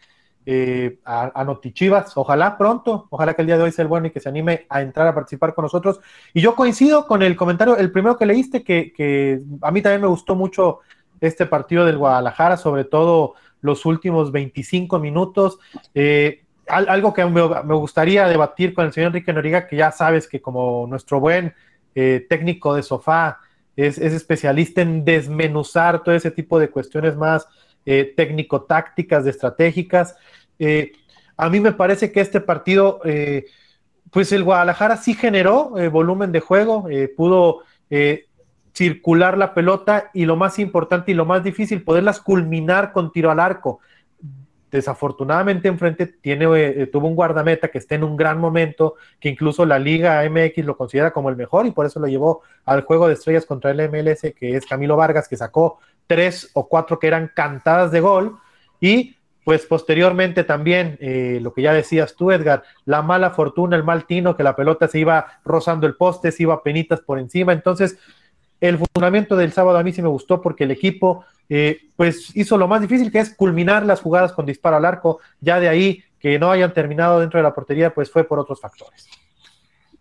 eh, a, Notichivas. Ojalá pronto, ojalá que el día de hoy sea el bueno y que se anime a entrar a participar con nosotros. Y yo coincido con el comentario, el primero que leíste, que, a mí también me gustó mucho este partido del Guadalajara, sobre todo los últimos 25 minutos. Eh, algo que me, gustaría debatir con el señor Enrique Noriga, que ya sabes que como nuestro buen eh, técnico de sofá es, es, especialista en desmenuzar todo ese tipo de cuestiones más técnico-tácticas, de estratégicas. Eh, a mí me parece que este partido, eh, pues el Guadalajara sí generó eh, volumen de juego, pudo circular la pelota y lo más importante y lo más difícil, poderlas culminar con tiro al arco. Desafortunadamente enfrente tiene, tuvo un guardameta que está en un gran momento, que incluso la Liga MX lo considera como el mejor y por eso lo llevó al juego de estrellas contra el MLS, que es Camilo Vargas, que sacó tres o cuatro que eran cantadas de gol. Y pues posteriormente también, eh, lo que ya decías tú, Edgar, la mala fortuna, el mal tino, que la pelota se iba rozando el poste, se iba penitas por encima. Entonces, el fundamento del sábado a mí sí me gustó porque el equipo, eh, pues hizo lo más difícil, que es culminar las jugadas con disparo al arco. Ya de ahí, que no hayan terminado dentro de la portería, pues fue por otros factores.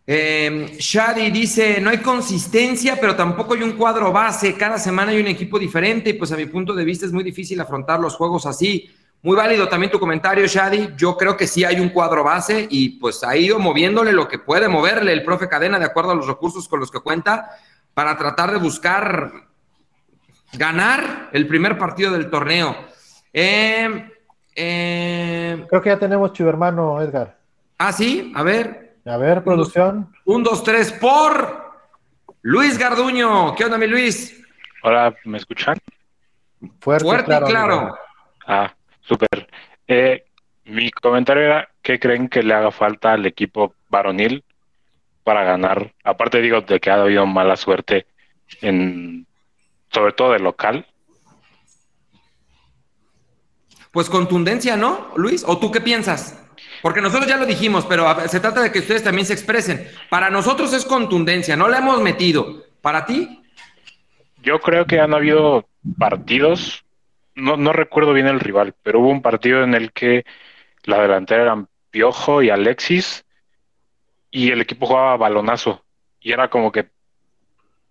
Eh, Shadi dice, no hay consistencia, pero tampoco hay un cuadro base. Cada semana hay un equipo diferente y pues a mi punto de vista es muy difícil afrontar los juegos así. Muy válido también tu comentario, Shadi. Yo creo que sí hay un cuadro base y pues ha ido moviéndole lo que puede moverle el profe Cadena de acuerdo a los recursos con los que cuenta para tratar de buscar ganar el primer partido del torneo. Eh, eh, creo que ya tenemos hermano Edgar. Ah, sí, a ver. A ver, producción. Un, dos, tres por Luis Garduño. ¿Qué onda, mi Luis? Hola, ¿me escuchan? Fuerte, Fuerte y claro. Ah, súper. Eh, mi comentario era, ¿qué creen que le haga falta al equipo varonil para ganar? Aparte digo de que ha habido mala suerte en, sobre todo de local. Pues contundencia, ¿no, Luis? ¿O tú qué piensas? Porque nosotros ya lo dijimos, pero se trata de que ustedes también se expresen. Para nosotros es contundencia, no la hemos metido. ¿Para ti? Yo creo que han habido partidos, no, no recuerdo bien el rival, pero hubo un partido en el que la delantera eran Piojo y Alexis y el equipo jugaba balonazo. Y era como que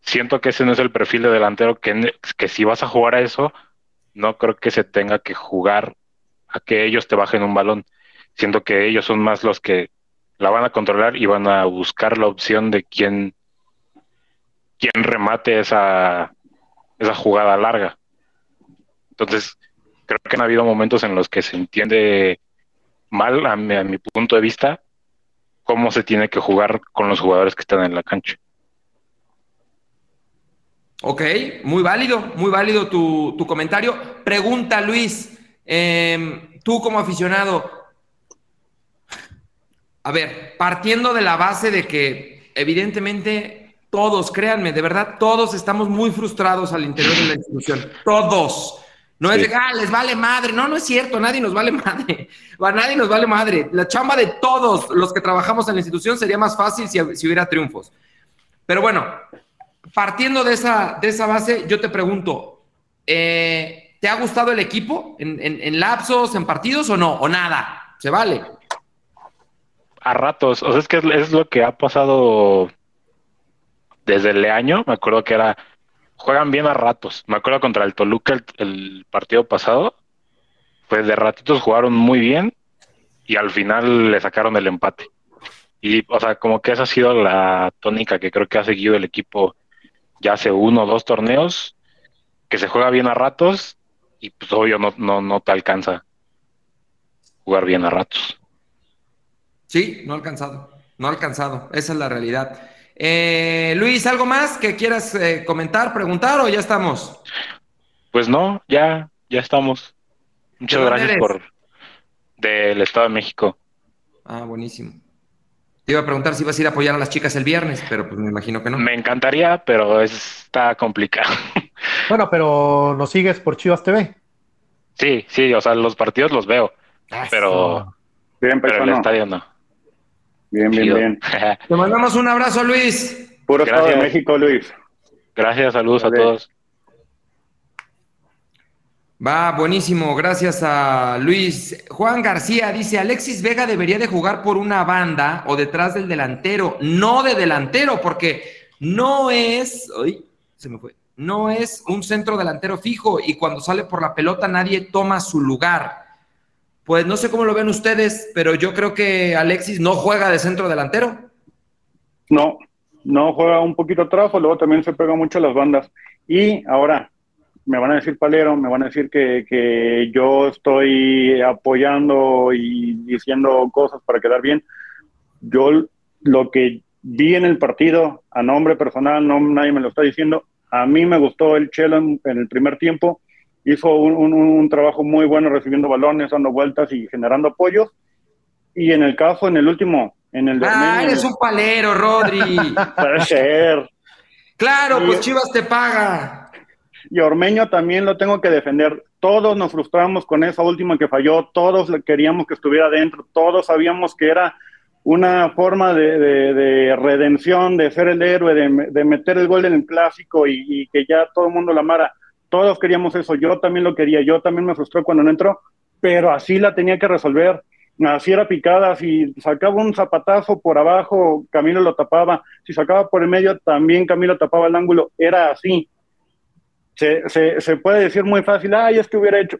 siento que ese no es el perfil de delantero que, que si vas a jugar a eso, no creo que se tenga que jugar a que ellos te bajen un balón. Siento que ellos son más los que la van a controlar y van a buscar la opción de quién, quién remate esa, esa jugada larga. Entonces, creo que han habido momentos en los que se entiende mal, a mi, punto de vista, cómo se tiene que jugar con los jugadores que están en la cancha. Ok, muy válido, muy válido tu, comentario. Pregunta, Luis, em, tú como aficionado, a ver, partiendo de la base de que evidentemente todos, créanme, de verdad, todos estamos muy frustrados al interior de la institución, todos. No es de, ah, les vale madre. No, no es cierto, nadie nos vale madre. A nadie nos vale madre. La chamba de todos los que trabajamos en la institución sería más fácil si, hubiera triunfos. Pero bueno, partiendo de esa, de esa base, yo te pregunto, eh, ¿te ha gustado el equipo en, lapsos, en partidos o no? ¿O nada? ¿Se vale? A ratos. O sea, es que es lo que ha pasado desde el año. Me acuerdo que era juegan bien a ratos. Me acuerdo contra el Toluca el, partido pasado, pues de ratitos jugaron muy bien y al final le sacaron el empate. Y, o sea, como que esa ha sido la tónica que creo que ha seguido el equipo ya hace uno o dos torneos, que se juega bien a ratos y pues obvio no, no, no te alcanza jugar bien a ratos. Sí, no ha alcanzado, no ha alcanzado, esa es la realidad. Eh, Luis, ¿algo más que quieras eh, comentar, preguntar o ya estamos? Pues no, ya, ya estamos. Muchas gracias por del Estado de México. Ah, buenísimo. Te iba a preguntar si vas a ir a apoyar a las chicas el viernes, pero pues me imagino que no. Me encantaría, pero está complicado. Bueno, pero ¿nos sigues por Chivas TV? Sí, sí, o sea, los partidos los veo, pero, Bien, pero el estadio no. Bien, bien, bien. Te mandamos un abrazo, Luis. Puro Estado de México, Luis. Gracias, saludos a todos. Va, buenísimo, gracias a Luis. Juan García dice, Alexis Vega debería de jugar por una banda o detrás del delantero, no de delantero, porque no es, ay, se me fue, no es un centro delantero fijo y cuando sale por la pelota nadie toma su lugar. Pues no sé cómo lo ven ustedes, pero yo creo que Alexis no juega de centro delantero. No, no juega un poquito atrás, o luego también se pega mucho las bandas. Y ahora, me van a decir palero, me van a decir que, que yo estoy apoyando y diciendo cosas para quedar bien. Yo lo que vi en el partido, a nombre personal, no nadie me lo está diciendo, a mí me gustó el Chelo en el primer tiempo hizo un, trabajo muy bueno recibiendo balones, dando vueltas y generando apoyos. Y en el caso, en el último, en el Ah, eres un palero, Rodri. Puede ser. Claro, pues Chivas te paga. Y Ormeño también lo tengo que defender. Todos nos frustramos con esa última que falló, todos queríamos que estuviera dentro, todos sabíamos que era una forma de, redención, de ser el héroe, de, meter el gol en el clásico y, que ya todo el mundo la amara todos queríamos eso, yo también lo quería, yo también me frustró cuando no entró, pero así la tenía que resolver. Así era picada, si sacaba un zapatazo por abajo, Camilo lo tapaba, si sacaba por el medio, también Camilo tapaba el ángulo, era así. Se, se, puede decir muy fácil, ay, es que hubiera hecho.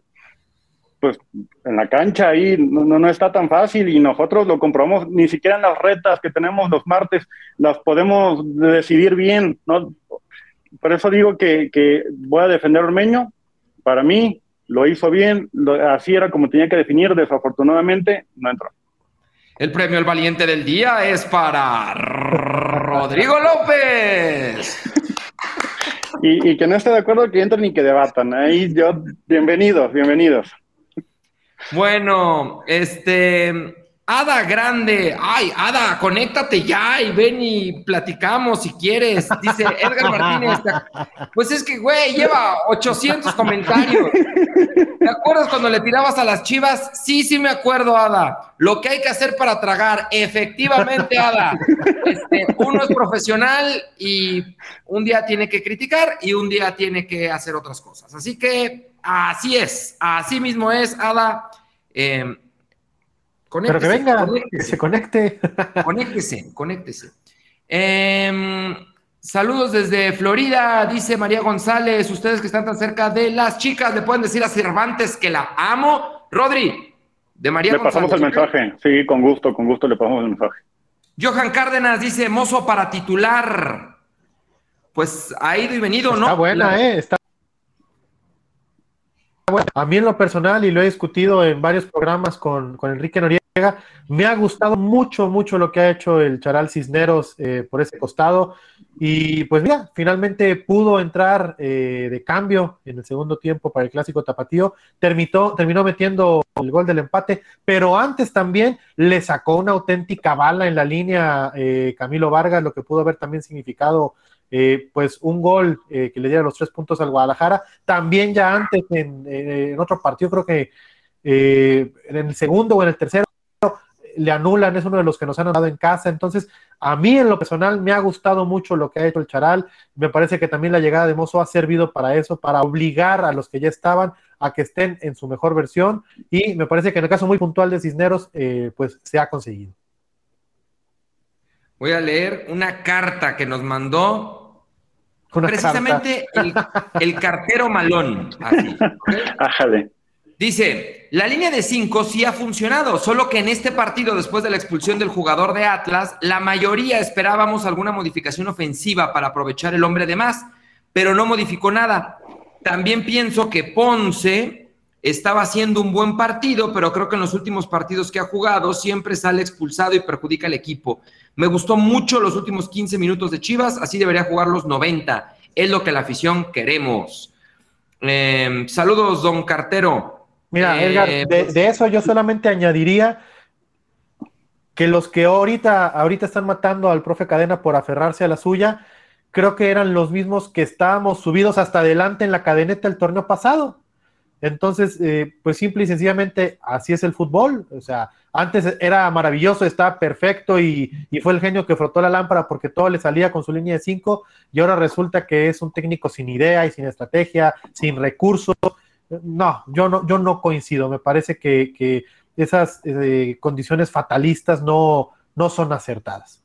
Pues en la cancha ahí no, no está tan fácil y nosotros lo comprobamos, ni siquiera en las retas que tenemos los martes las podemos decidir bien, ¿no? por eso digo que, voy a defender a Ormeño. Para mí, lo hizo bien, así era como tenía que definir, desafortunadamente no entró. El premio al valiente del día es para Rodrigo López. Y, que no esté de acuerdo que entren y que debatan. Ahí yo, bienvenidos, bienvenidos. Bueno, este, Ada Grande, ay, Ada, conéctate ya y ven y platicamos si quieres. Dice Edgar Martínez, pues es que, güey, lleva 800 comentarios. ¿Te acuerdas cuando le tirabas a las chivas? Sí, sí me acuerdo, Ada. Lo que hay que hacer para tragar, efectivamente, Ada. Este, uno es profesional y un día tiene que criticar y un día tiene que hacer otras cosas. Así que así es, así mismo es, Ada. Eh, pero que venga, que se conecte. Conéctese, conéctese. Em, saludos desde Florida, dice María González. Ustedes que están tan cerca de las chicas, le pueden decir a Cervantes que la amo. Rodri, de María le González. Le pasamos el mensaje, sí, con gusto, con gusto le pasamos el mensaje. Johan Cárdenas dice, mozo para titular. Pues ha ido y venido, ¿no? Está buena, ¿eh? Está a mí en lo personal, y lo he discutido en varios programas con, con Enrique Noriega, me ha gustado mucho, mucho lo que ha hecho el Charal Cisneros eh, por ese costado. Y pues mira, finalmente pudo entrar eh, de cambio en el segundo tiempo para el clásico tapatío. Terminó, terminó metiendo el gol del empate, pero antes también le sacó una auténtica bala en la línea eh, Camilo Vargas, lo que pudo haber también significado pues un gol que le diera los tres puntos al Guadalajara. También ya antes en, en otro partido, creo que en el segundo o en el tercero le anulan, es uno de los que nos han dado en casa. Entonces, a mí en lo personal me ha gustado mucho lo que ha hecho el Charal. Me parece que también la llegada de Mozo ha servido para eso, para obligar a los que ya estaban a que estén en su mejor versión. Y me parece que en el caso muy puntual de Cisneros, eh, pues se ha conseguido. Voy a leer una carta que nos mandó precisamente el, cartero malón. Así, Dice, la línea de cinco sí ha funcionado, solo que en este partido, después de la expulsión del jugador de Atlas, la mayoría esperábamos alguna modificación ofensiva para aprovechar el hombre de más, pero no modificó nada. También pienso que Ponce estaba haciendo un buen partido, pero creo que en los últimos partidos que ha jugado siempre sale expulsado y perjudica al equipo. Me gustó mucho los últimos 15 minutos de Chivas, así debería jugar los 90. Es lo que la afición queremos. Em, saludos, don Cartero. Mira, Edgar, eh, pues de, eso yo solamente añadiría que los que ahorita, ahorita están matando al profe Cadena por aferrarse a la suya, creo que eran los mismos que estábamos subidos hasta adelante en la cadeneta el torneo pasado. Entonces, eh, pues simple y sencillamente así es el fútbol. O sea, antes era maravilloso, estaba perfecto y, y, fue el genio que frotó la lámpara porque todo le salía con su línea de cinco y ahora resulta que es un técnico sin idea y sin estrategia, sin recursos no, yo no, yo no coincido. Me parece que, esas eh, condiciones fatalistas no, no son acertadas.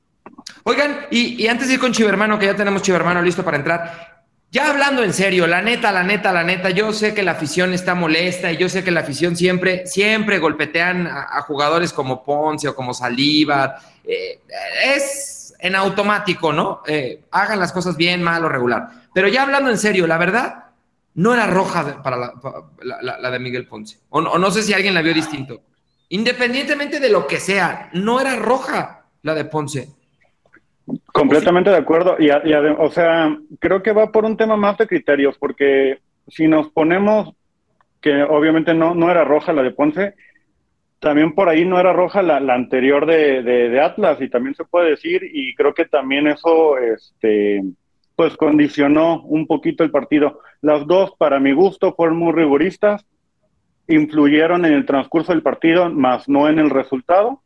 Oigan, y, antes de ir con Chivermano, que ya tenemos Chivermano listo para entrar, ya hablando en serio, la neta, la neta, la neta, yo sé que la afición está molesta y yo sé que la afición siempre, siempre golpetean a, jugadores como Ponce o como Saliva. Eh, es en automático, ¿no? Eh, hagan las cosas bien, mal o regular. Pero ya hablando en serio, la verdad, no era roja para, la, de Miguel Ponce. O no, sé si alguien la vio distinto. Independientemente de lo que sea, no era roja la de Ponce. Completamente de acuerdo. Y, o sea, creo que va por un tema más de criterios, porque si nos ponemos que obviamente no, no era roja la de Ponce, también por ahí no era roja la, anterior de, de, Atlas, y también se puede decir, y creo que también eso, este, pues condicionó un poquito el partido. Las dos, para mi gusto, fueron muy rigoristas, influyeron en el transcurso del partido, más no en el resultado.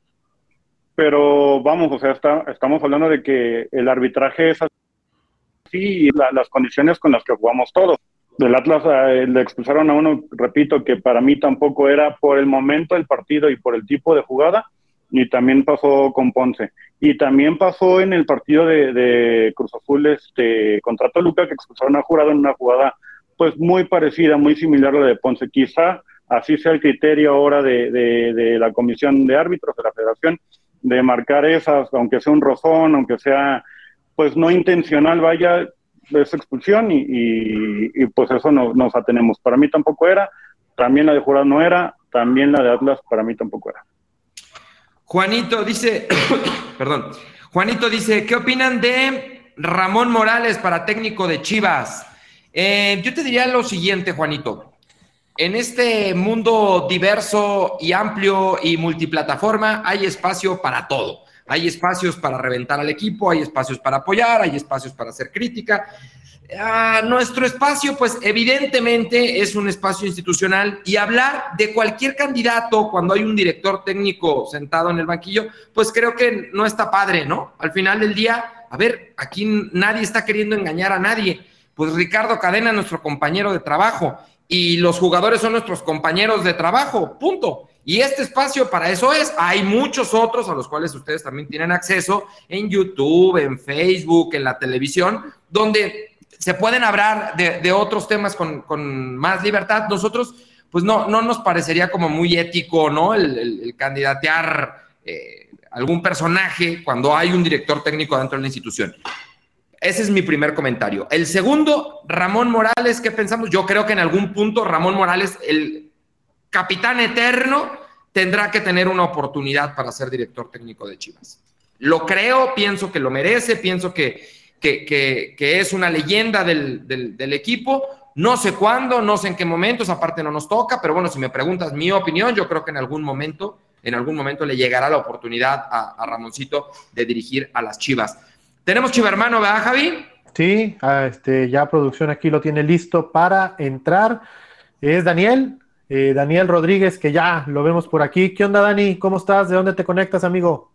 Pero vamos, o sea, estamos hablando de que el arbitraje es así y las condiciones con las que jugamos todos. Del Atlas eh, le expulsaron a uno, repito, que para mí tampoco era por el momento del partido y por el tipo de jugada, y también pasó con Ponce. Y también pasó en el partido de, Cruz Azul este, contra Toluca, que expulsaron a Jurado en una jugada pues muy parecida, muy similar a la de Ponce. Quizá así sea el criterio ahora de, de, la comisión de árbitros de la federación, de marcar esas, aunque sea un rozón, aunque sea pues no intencional, vaya, esa expulsión y, pues eso no, nos atenemos. Para mí tampoco era, también la de Jurado no era, también la de Atlas para mí tampoco era. Juanito dice, perdón, Juanito dice, ¿qué opinan de Ramón Morales para técnico de Chivas? Eh, yo te diría lo siguiente, Juanito. en este mundo diverso y amplio y multiplataforma hay espacio para todo. Hay espacios para reventar al equipo, hay espacios para apoyar, hay espacios para hacer crítica. Ah, nuestro espacio, pues evidentemente es un espacio institucional y hablar de cualquier candidato cuando hay un director técnico sentado en el banquillo, pues creo que no está padre, ¿no? Al final del día, a ver, aquí nadie está queriendo engañar a nadie. Pues Ricardo Cadena, nuestro compañero de trabajo, y los jugadores son nuestros compañeros de trabajo, punto. Y este espacio para eso es. Hay muchos otros a los cuales ustedes también tienen acceso en YouTube, en Facebook, en la televisión, donde se pueden hablar de, otros temas con, más libertad. Nosotros, pues no, no nos parecería como muy ético, ¿no? El, candidatear eh, algún personaje cuando hay un director técnico dentro de la institución. Ese es mi primer comentario. El segundo, Ramón Morales, ¿qué pensamos? Yo creo que en algún punto Ramón Morales, el capitán eterno, tendrá que tener una oportunidad para ser director técnico de Chivas. Lo creo, pienso que lo merece, pienso que que, es una leyenda del, equipo. No sé cuándo, no sé en qué momento, esa parte no nos toca, pero bueno, si me preguntas mi opinión, yo creo que en algún momento, en algún momento le llegará la oportunidad a, Ramoncito de dirigir a las Chivas. Tenemos Chiva hermano, ¿verdad, Javi? Sí, ah, este, ya producción aquí lo tiene listo para entrar. Es Daniel, eh, Daniel Rodríguez, que ya lo vemos por aquí. ¿Qué onda, Dani? ¿Cómo estás? ¿De dónde te conectas, amigo?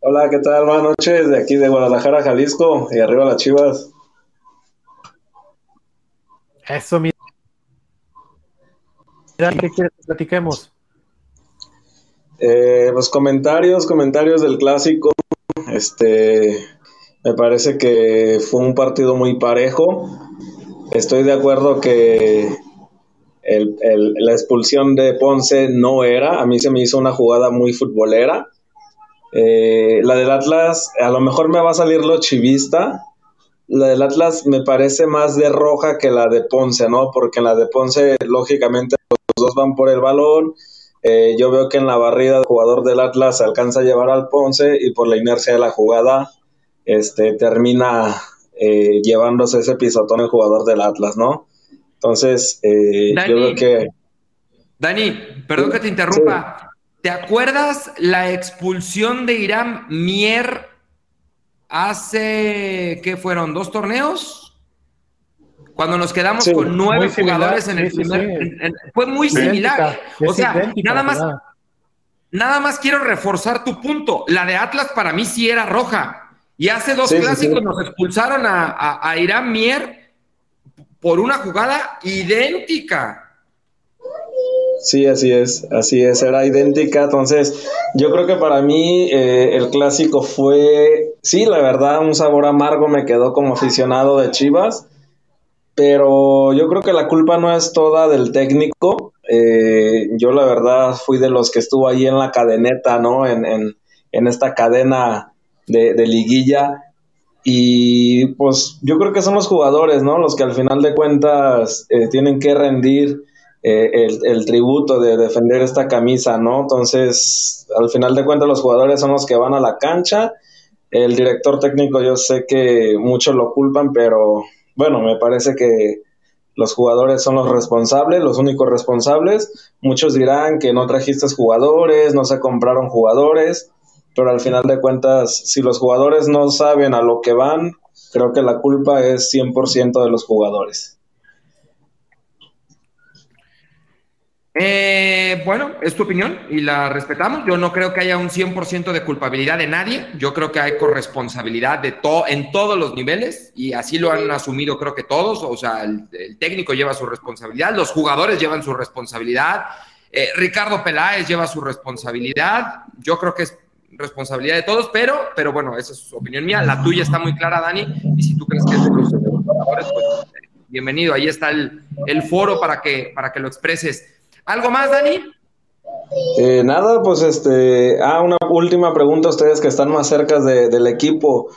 Hola, ¿qué tal? Buenas noches, de aquí de Guadalajara, Jalisco, y arriba las chivas. Eso, mira. ¿Qué quieres que platiquemos? Eh, pues comentarios, comentarios del clásico. Este, me parece que fue un partido muy parejo. Estoy de acuerdo que la expulsión de Ponce no era. A mí se me hizo una jugada muy futbolera eh, la del Atlas, a lo mejor me va a salir lo chivista. La del Atlas me parece más de roja que la de Ponce, ¿no? Porque en la de Ponce, lógicamente, los dos van por el balón. Eh, yo veo que en la barrida el jugador del Atlas alcanza a llevar al Ponce y por la inercia de la jugada este, termina eh, llevándose ese pisotón el jugador del Atlas, ¿no? Entonces, yo veo que... Dani, perdón que te interrumpa. ¿Te acuerdas la expulsión de Irán Mier hace, ¿qué fueron? ¿Dos torneos? Cuando nos quedamos con nueve jugadores en el primer. fue muy similar. o sea, nada más. Nada más quiero reforzar tu punto. La de Atlas para mí sí era roja. Y hace dos clásicos nos expulsaron a, a Irán Mier por una jugada idéntica. Sí, así es, así es, era idéntica. Entonces, yo creo que para mí eh, el clásico fue, sí, la verdad, un sabor amargo me quedó como aficionado de Chivas, pero yo creo que la culpa no es toda del técnico. Eh, yo la verdad fui de los que estuvo ahí en la cadeneta, ¿no? En, en, en esta cadena de, de liguilla. Y pues yo creo que son los jugadores, ¿no? Los que al final de cuentas eh, tienen que rendir eh, el, tributo de defender esta camisa, ¿no? Entonces, al final de cuentas, los jugadores son los que van a la cancha. El director técnico, yo sé que muchos lo culpan, pero bueno, me parece que los jugadores son los responsables, los únicos responsables. Muchos dirán que no trajiste jugadores, no se compraron jugadores, pero al final de cuentas, si los jugadores no saben a lo que van, creo que la culpa es 100% de los jugadores. Eh, bueno, es tu opinión y la respetamos. Yo no creo que haya un 100% de culpabilidad de nadie. Yo creo que hay corresponsabilidad de todo en todos los niveles y así lo han asumido creo que todos. O sea, el, técnico lleva su responsabilidad, los jugadores llevan su responsabilidad, eh, Ricardo Peláez lleva su responsabilidad. Yo creo que es responsabilidad de todos, pero, pero bueno, esa es su opinión mía. La tuya está muy clara, Dani. Y si tú crees que es de los jugadores, pues bienvenido. Ahí está el, el foro para que, para que lo expreses. ¿Algo más, Dani? Eh, nada, pues este. Ah, una última pregunta a ustedes que están más cerca del equipo.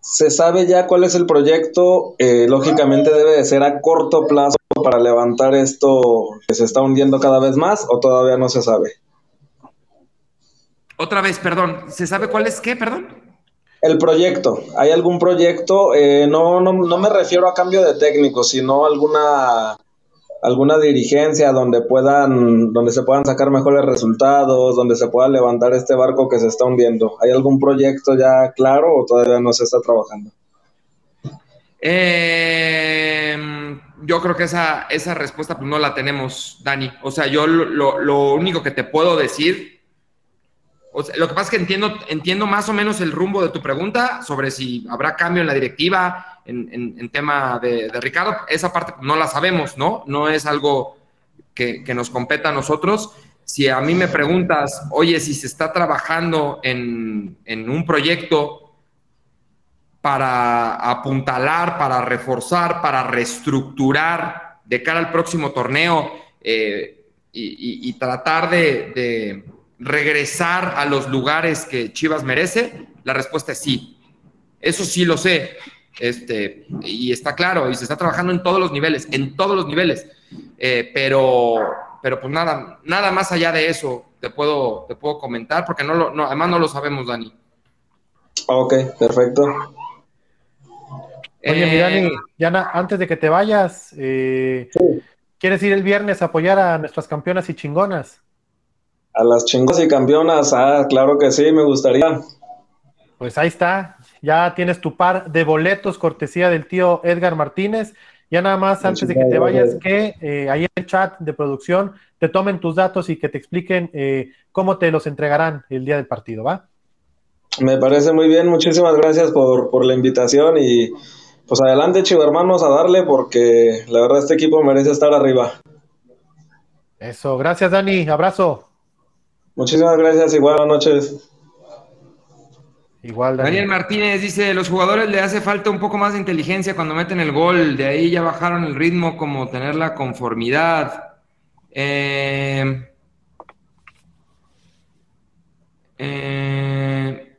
¿Se sabe ya cuál es el proyecto? Eh, lógicamente debe de ser a corto plazo para levantar esto que se está hundiendo cada vez más o todavía no se sabe. Otra vez, perdón. ¿Se sabe cuál es qué, perdón? El proyecto. ¿Hay algún proyecto? Eh, no, no, no me refiero a cambio de técnico, sino alguna alguna dirigencia donde puedan, donde se puedan sacar mejores resultados, donde se pueda levantar este barco que se está hundiendo. ¿Hay algún proyecto ya claro o todavía no se está trabajando? Eh, yo creo que esa, esa respuesta pues, no la tenemos, Dani. O sea, yo lo, lo único que te puedo decir, lo que pasa es que entiendo, entiendo más o menos el rumbo de tu pregunta sobre si habrá cambio en la directiva en, tema de, Ricardo. Esa parte no la sabemos, ¿no? No es algo que, nos competa a nosotros. Si a mí me preguntas, oye, si se está trabajando en, en un proyecto para apuntalar, para reforzar, para reestructurar de cara al próximo torneo eh, y, tratar de, regresar a los lugares que Chivas merece? La respuesta es sí. Eso sí lo sé. Este, y está claro, y se está trabajando en todos los niveles, en todos los niveles. Eh, pero, pero pues nada, nada más allá de eso te puedo, te puedo comentar, porque no lo, no, además no lo sabemos, Dani. Ok, perfecto. Oye, mi Dani, eh, Yana, antes de que te vayas, eh, ¿quieres ir el viernes a apoyar a nuestras campeonas y chingonas? A las chingonas y campeonas, ah, claro que sí, me gustaría. Pues ahí está, ya tienes tu par de boletos, cortesía del tío Edgar Martínez. Ya nada más, antes de que te vayas, que eh, ahí en el chat de producción te tomen tus datos y que te expliquen cómo te los entregarán el día del partido, ¿va? Me parece muy bien, muchísimas gracias por, por la invitación y pues adelante, chivo hermanos, a darle porque la verdad este equipo merece estar arriba. Eso, gracias Dani, abrazo. Muchísimas gracias y buenas noches. Igual, Daniel Martínez dice, los jugadores le hace falta un poco más de inteligencia cuando meten el gol, de ahí ya bajaron el ritmo como tener la conformidad. Eh, eh,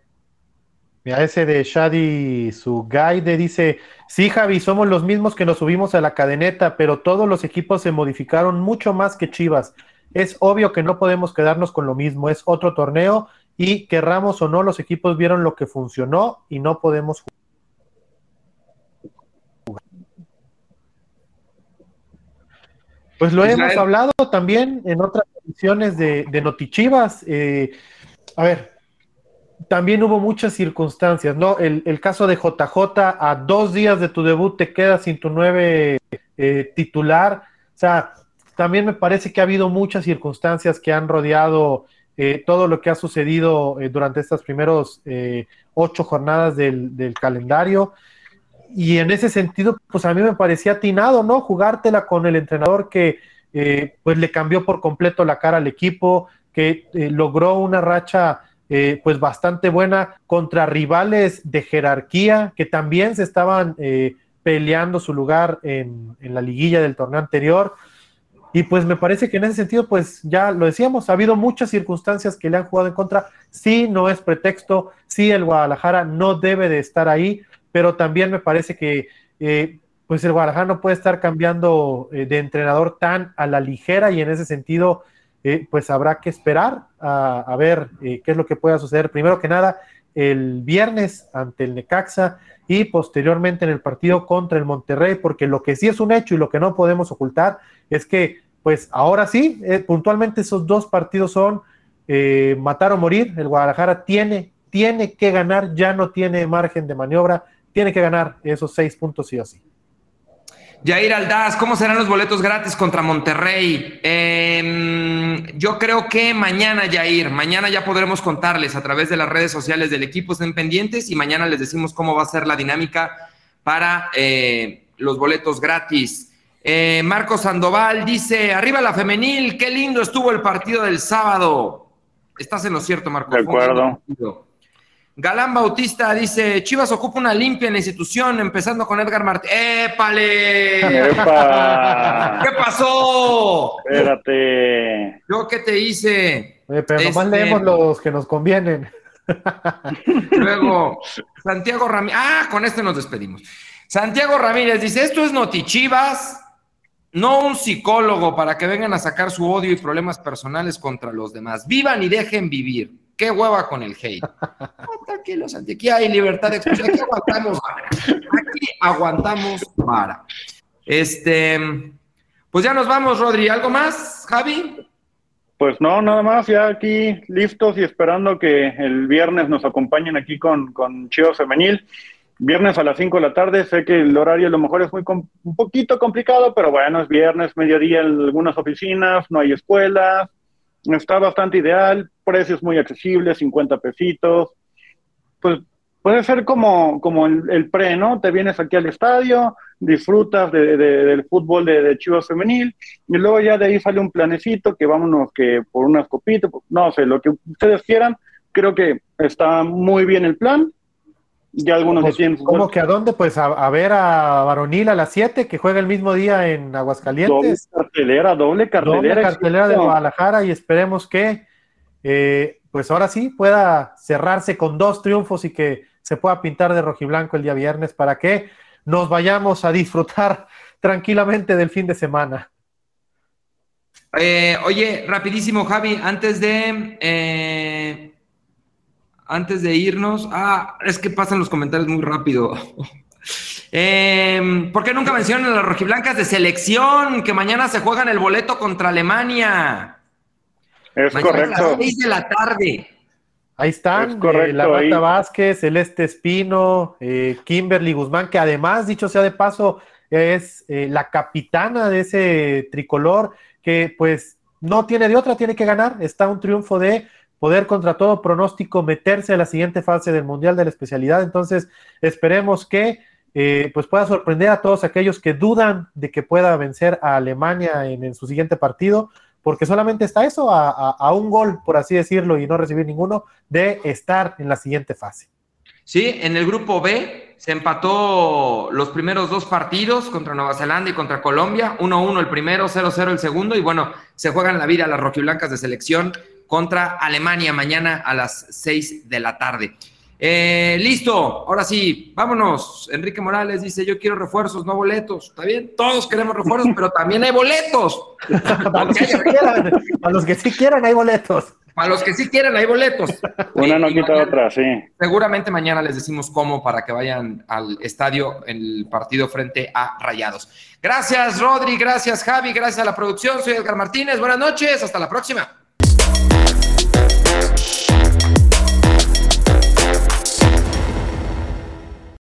Mira, ese de Shadi, su guide, dice, sí, Javi, somos los mismos que nos subimos a la cadeneta, pero todos los equipos se modificaron mucho más que Chivas. Es obvio que no podemos quedarnos con lo mismo, es otro torneo y querramos o no, los equipos vieron lo que funcionó y no podemos jugar. Pues lo hemos hablado también en otras ediciones de, de Notichivas. Eh, a ver, también hubo muchas circunstancias, ¿no? El, caso de JJ, a dos días de tu debut te quedas sin tu nueve eh, titular. O sea, también me parece que ha habido muchas circunstancias que han rodeado eh, todo lo que ha sucedido eh, durante estas primeros ocho jornadas del, calendario. Y en ese sentido, pues a mí me parecía atinado, ¿no? Jugártela con el entrenador que pues le cambió por completo la cara al equipo, que logró una racha eh, pues bastante buena contra rivales de jerarquía que también se estaban eh, peleando su lugar en, la liguilla del torneo anterior. Y pues me parece que en ese sentido, pues ya lo decíamos, ha habido muchas circunstancias que le han jugado en contra. Sí, no es pretexto, sí, el Guadalajara no debe de estar ahí, pero también me parece que eh, pues el Guadalajara no puede estar cambiando de entrenador tan a la ligera y en ese sentido eh, pues habrá que esperar a, ver eh, qué es lo que pueda suceder. Primero que nada, el viernes ante el Necaxa y posteriormente en el partido contra el Monterrey, porque lo que sí es un hecho y lo que no podemos ocultar es que, pues ahora sí, eh, puntualmente esos dos partidos son matar o morir. El Guadalajara tiene, tiene que ganar, ya no tiene margen de maniobra, tiene que ganar esos seis puntos sí o sí. Jair Aldaz, ¿cómo serán los boletos gratis contra Monterrey? Em, yo creo que mañana, Jair, mañana ya podremos contarles a través de las redes sociales del equipo, estén pendientes y mañana les decimos cómo va a ser la dinámica para eh, los boletos gratis. Eh, Marco Sandoval dice, arriba la femenil, qué lindo estuvo el partido del sábado. Estás en lo cierto, Marco. De acuerdo. Galán Bautista dice, Chivas ocupa una limpia en la institución, empezando con Edgar Martínez. ¡Épale! ¿Qué pasó? Espérate. ¿Yo qué te hice? pero nomás este, leemos los que nos convienen. Luego, Santiago Ramírez. Ah, con este nos despedimos. Santiago Ramírez dice, esto es Notichivas, no un psicólogo para que vengan a sacar su odio y problemas personales contra los demás. Vivan y dejen vivir. Qué hueva con el hate. tranquilos, aquí hay libertad de expresión. Aquí aguantamos vara. Aquí aguantamos vara. Este. Pues ya nos vamos, Rodri. ¿Algo más, Javi? Pues no, nada más, ya aquí listos y esperando que el viernes nos acompañen aquí con, con Chivas Femenil. Viernes a las 5 de la tarde, sé que el horario a lo mejor es muy un poquito complicado, pero bueno, es viernes, mediodía en algunas oficinas, no hay escuelas, está bastante ideal, precios muy accesibles, 50 pesitos. Pues puede ser como, como el, pre, ¿no? Te vienes aquí al estadio, disfrutas de, del fútbol de, de, Chivas Femenil y luego ya de ahí sale un planecito que vámonos que por unas copitas, no sé, lo que ustedes quieran. Creo que está muy bien el plan. Ya algunos pues, ¿Cómo que a dónde? Pues a, ver a Varonil a las 7, que juega el mismo día en Aguascalientes. Doble cartelera, doble cartelera. Doble cartelera de Guadalajara y esperemos que, eh, pues ahora sí, pueda cerrarse con dos triunfos y que se pueda pintar de rojiblanco el día viernes para que nos vayamos a disfrutar tranquilamente del fin de semana. Eh, oye, rapidísimo, Javi, antes de eh, antes de irnos, ah, es que pasan los comentarios muy rápido. eh, ¿Por qué nunca mencionan a las rojiblancas de selección que mañana se juegan el boleto contra Alemania? Es correcto. A las seis de la tarde. Ahí están, eh, la Rata Vázquez, Celeste Espino, eh, Kimberly Guzmán, que además, dicho sea de paso, es eh, la capitana de ese tricolor, que pues no tiene de otra, tiene que ganar. Está un triunfo de poder contra todo pronóstico meterse a la siguiente fase del Mundial de la Especialidad. Entonces, esperemos que pues pueda sorprender a todos aquellos que dudan de que pueda vencer a Alemania en su siguiente partido porque solamente está eso, a, un gol, por así decirlo, y no recibir ninguno, de estar en la siguiente fase. Sí, en el grupo B se empató los primeros dos partidos contra Nueva Zelanda y contra Colombia, 1-1 el primero, 0-0 el segundo, y bueno, se juegan la vida las rojiblancas de selección contra Alemania mañana a las 6 de la tarde. Eh, listo, ahora sí, vámonos. Enrique Morales dice: Yo quiero refuerzos, no boletos. Está bien, todos queremos refuerzos, pero también hay boletos. Para los, que los que sí quieran, hay boletos. Para los que sí quieren, hay boletos. Una no quita otra, sí. Seguramente mañana les decimos cómo para que vayan al estadio el partido frente a Rayados. Gracias, Rodri. Gracias, Javi. Gracias a la producción. Soy Edgar Martínez. Buenas noches. Hasta la próxima.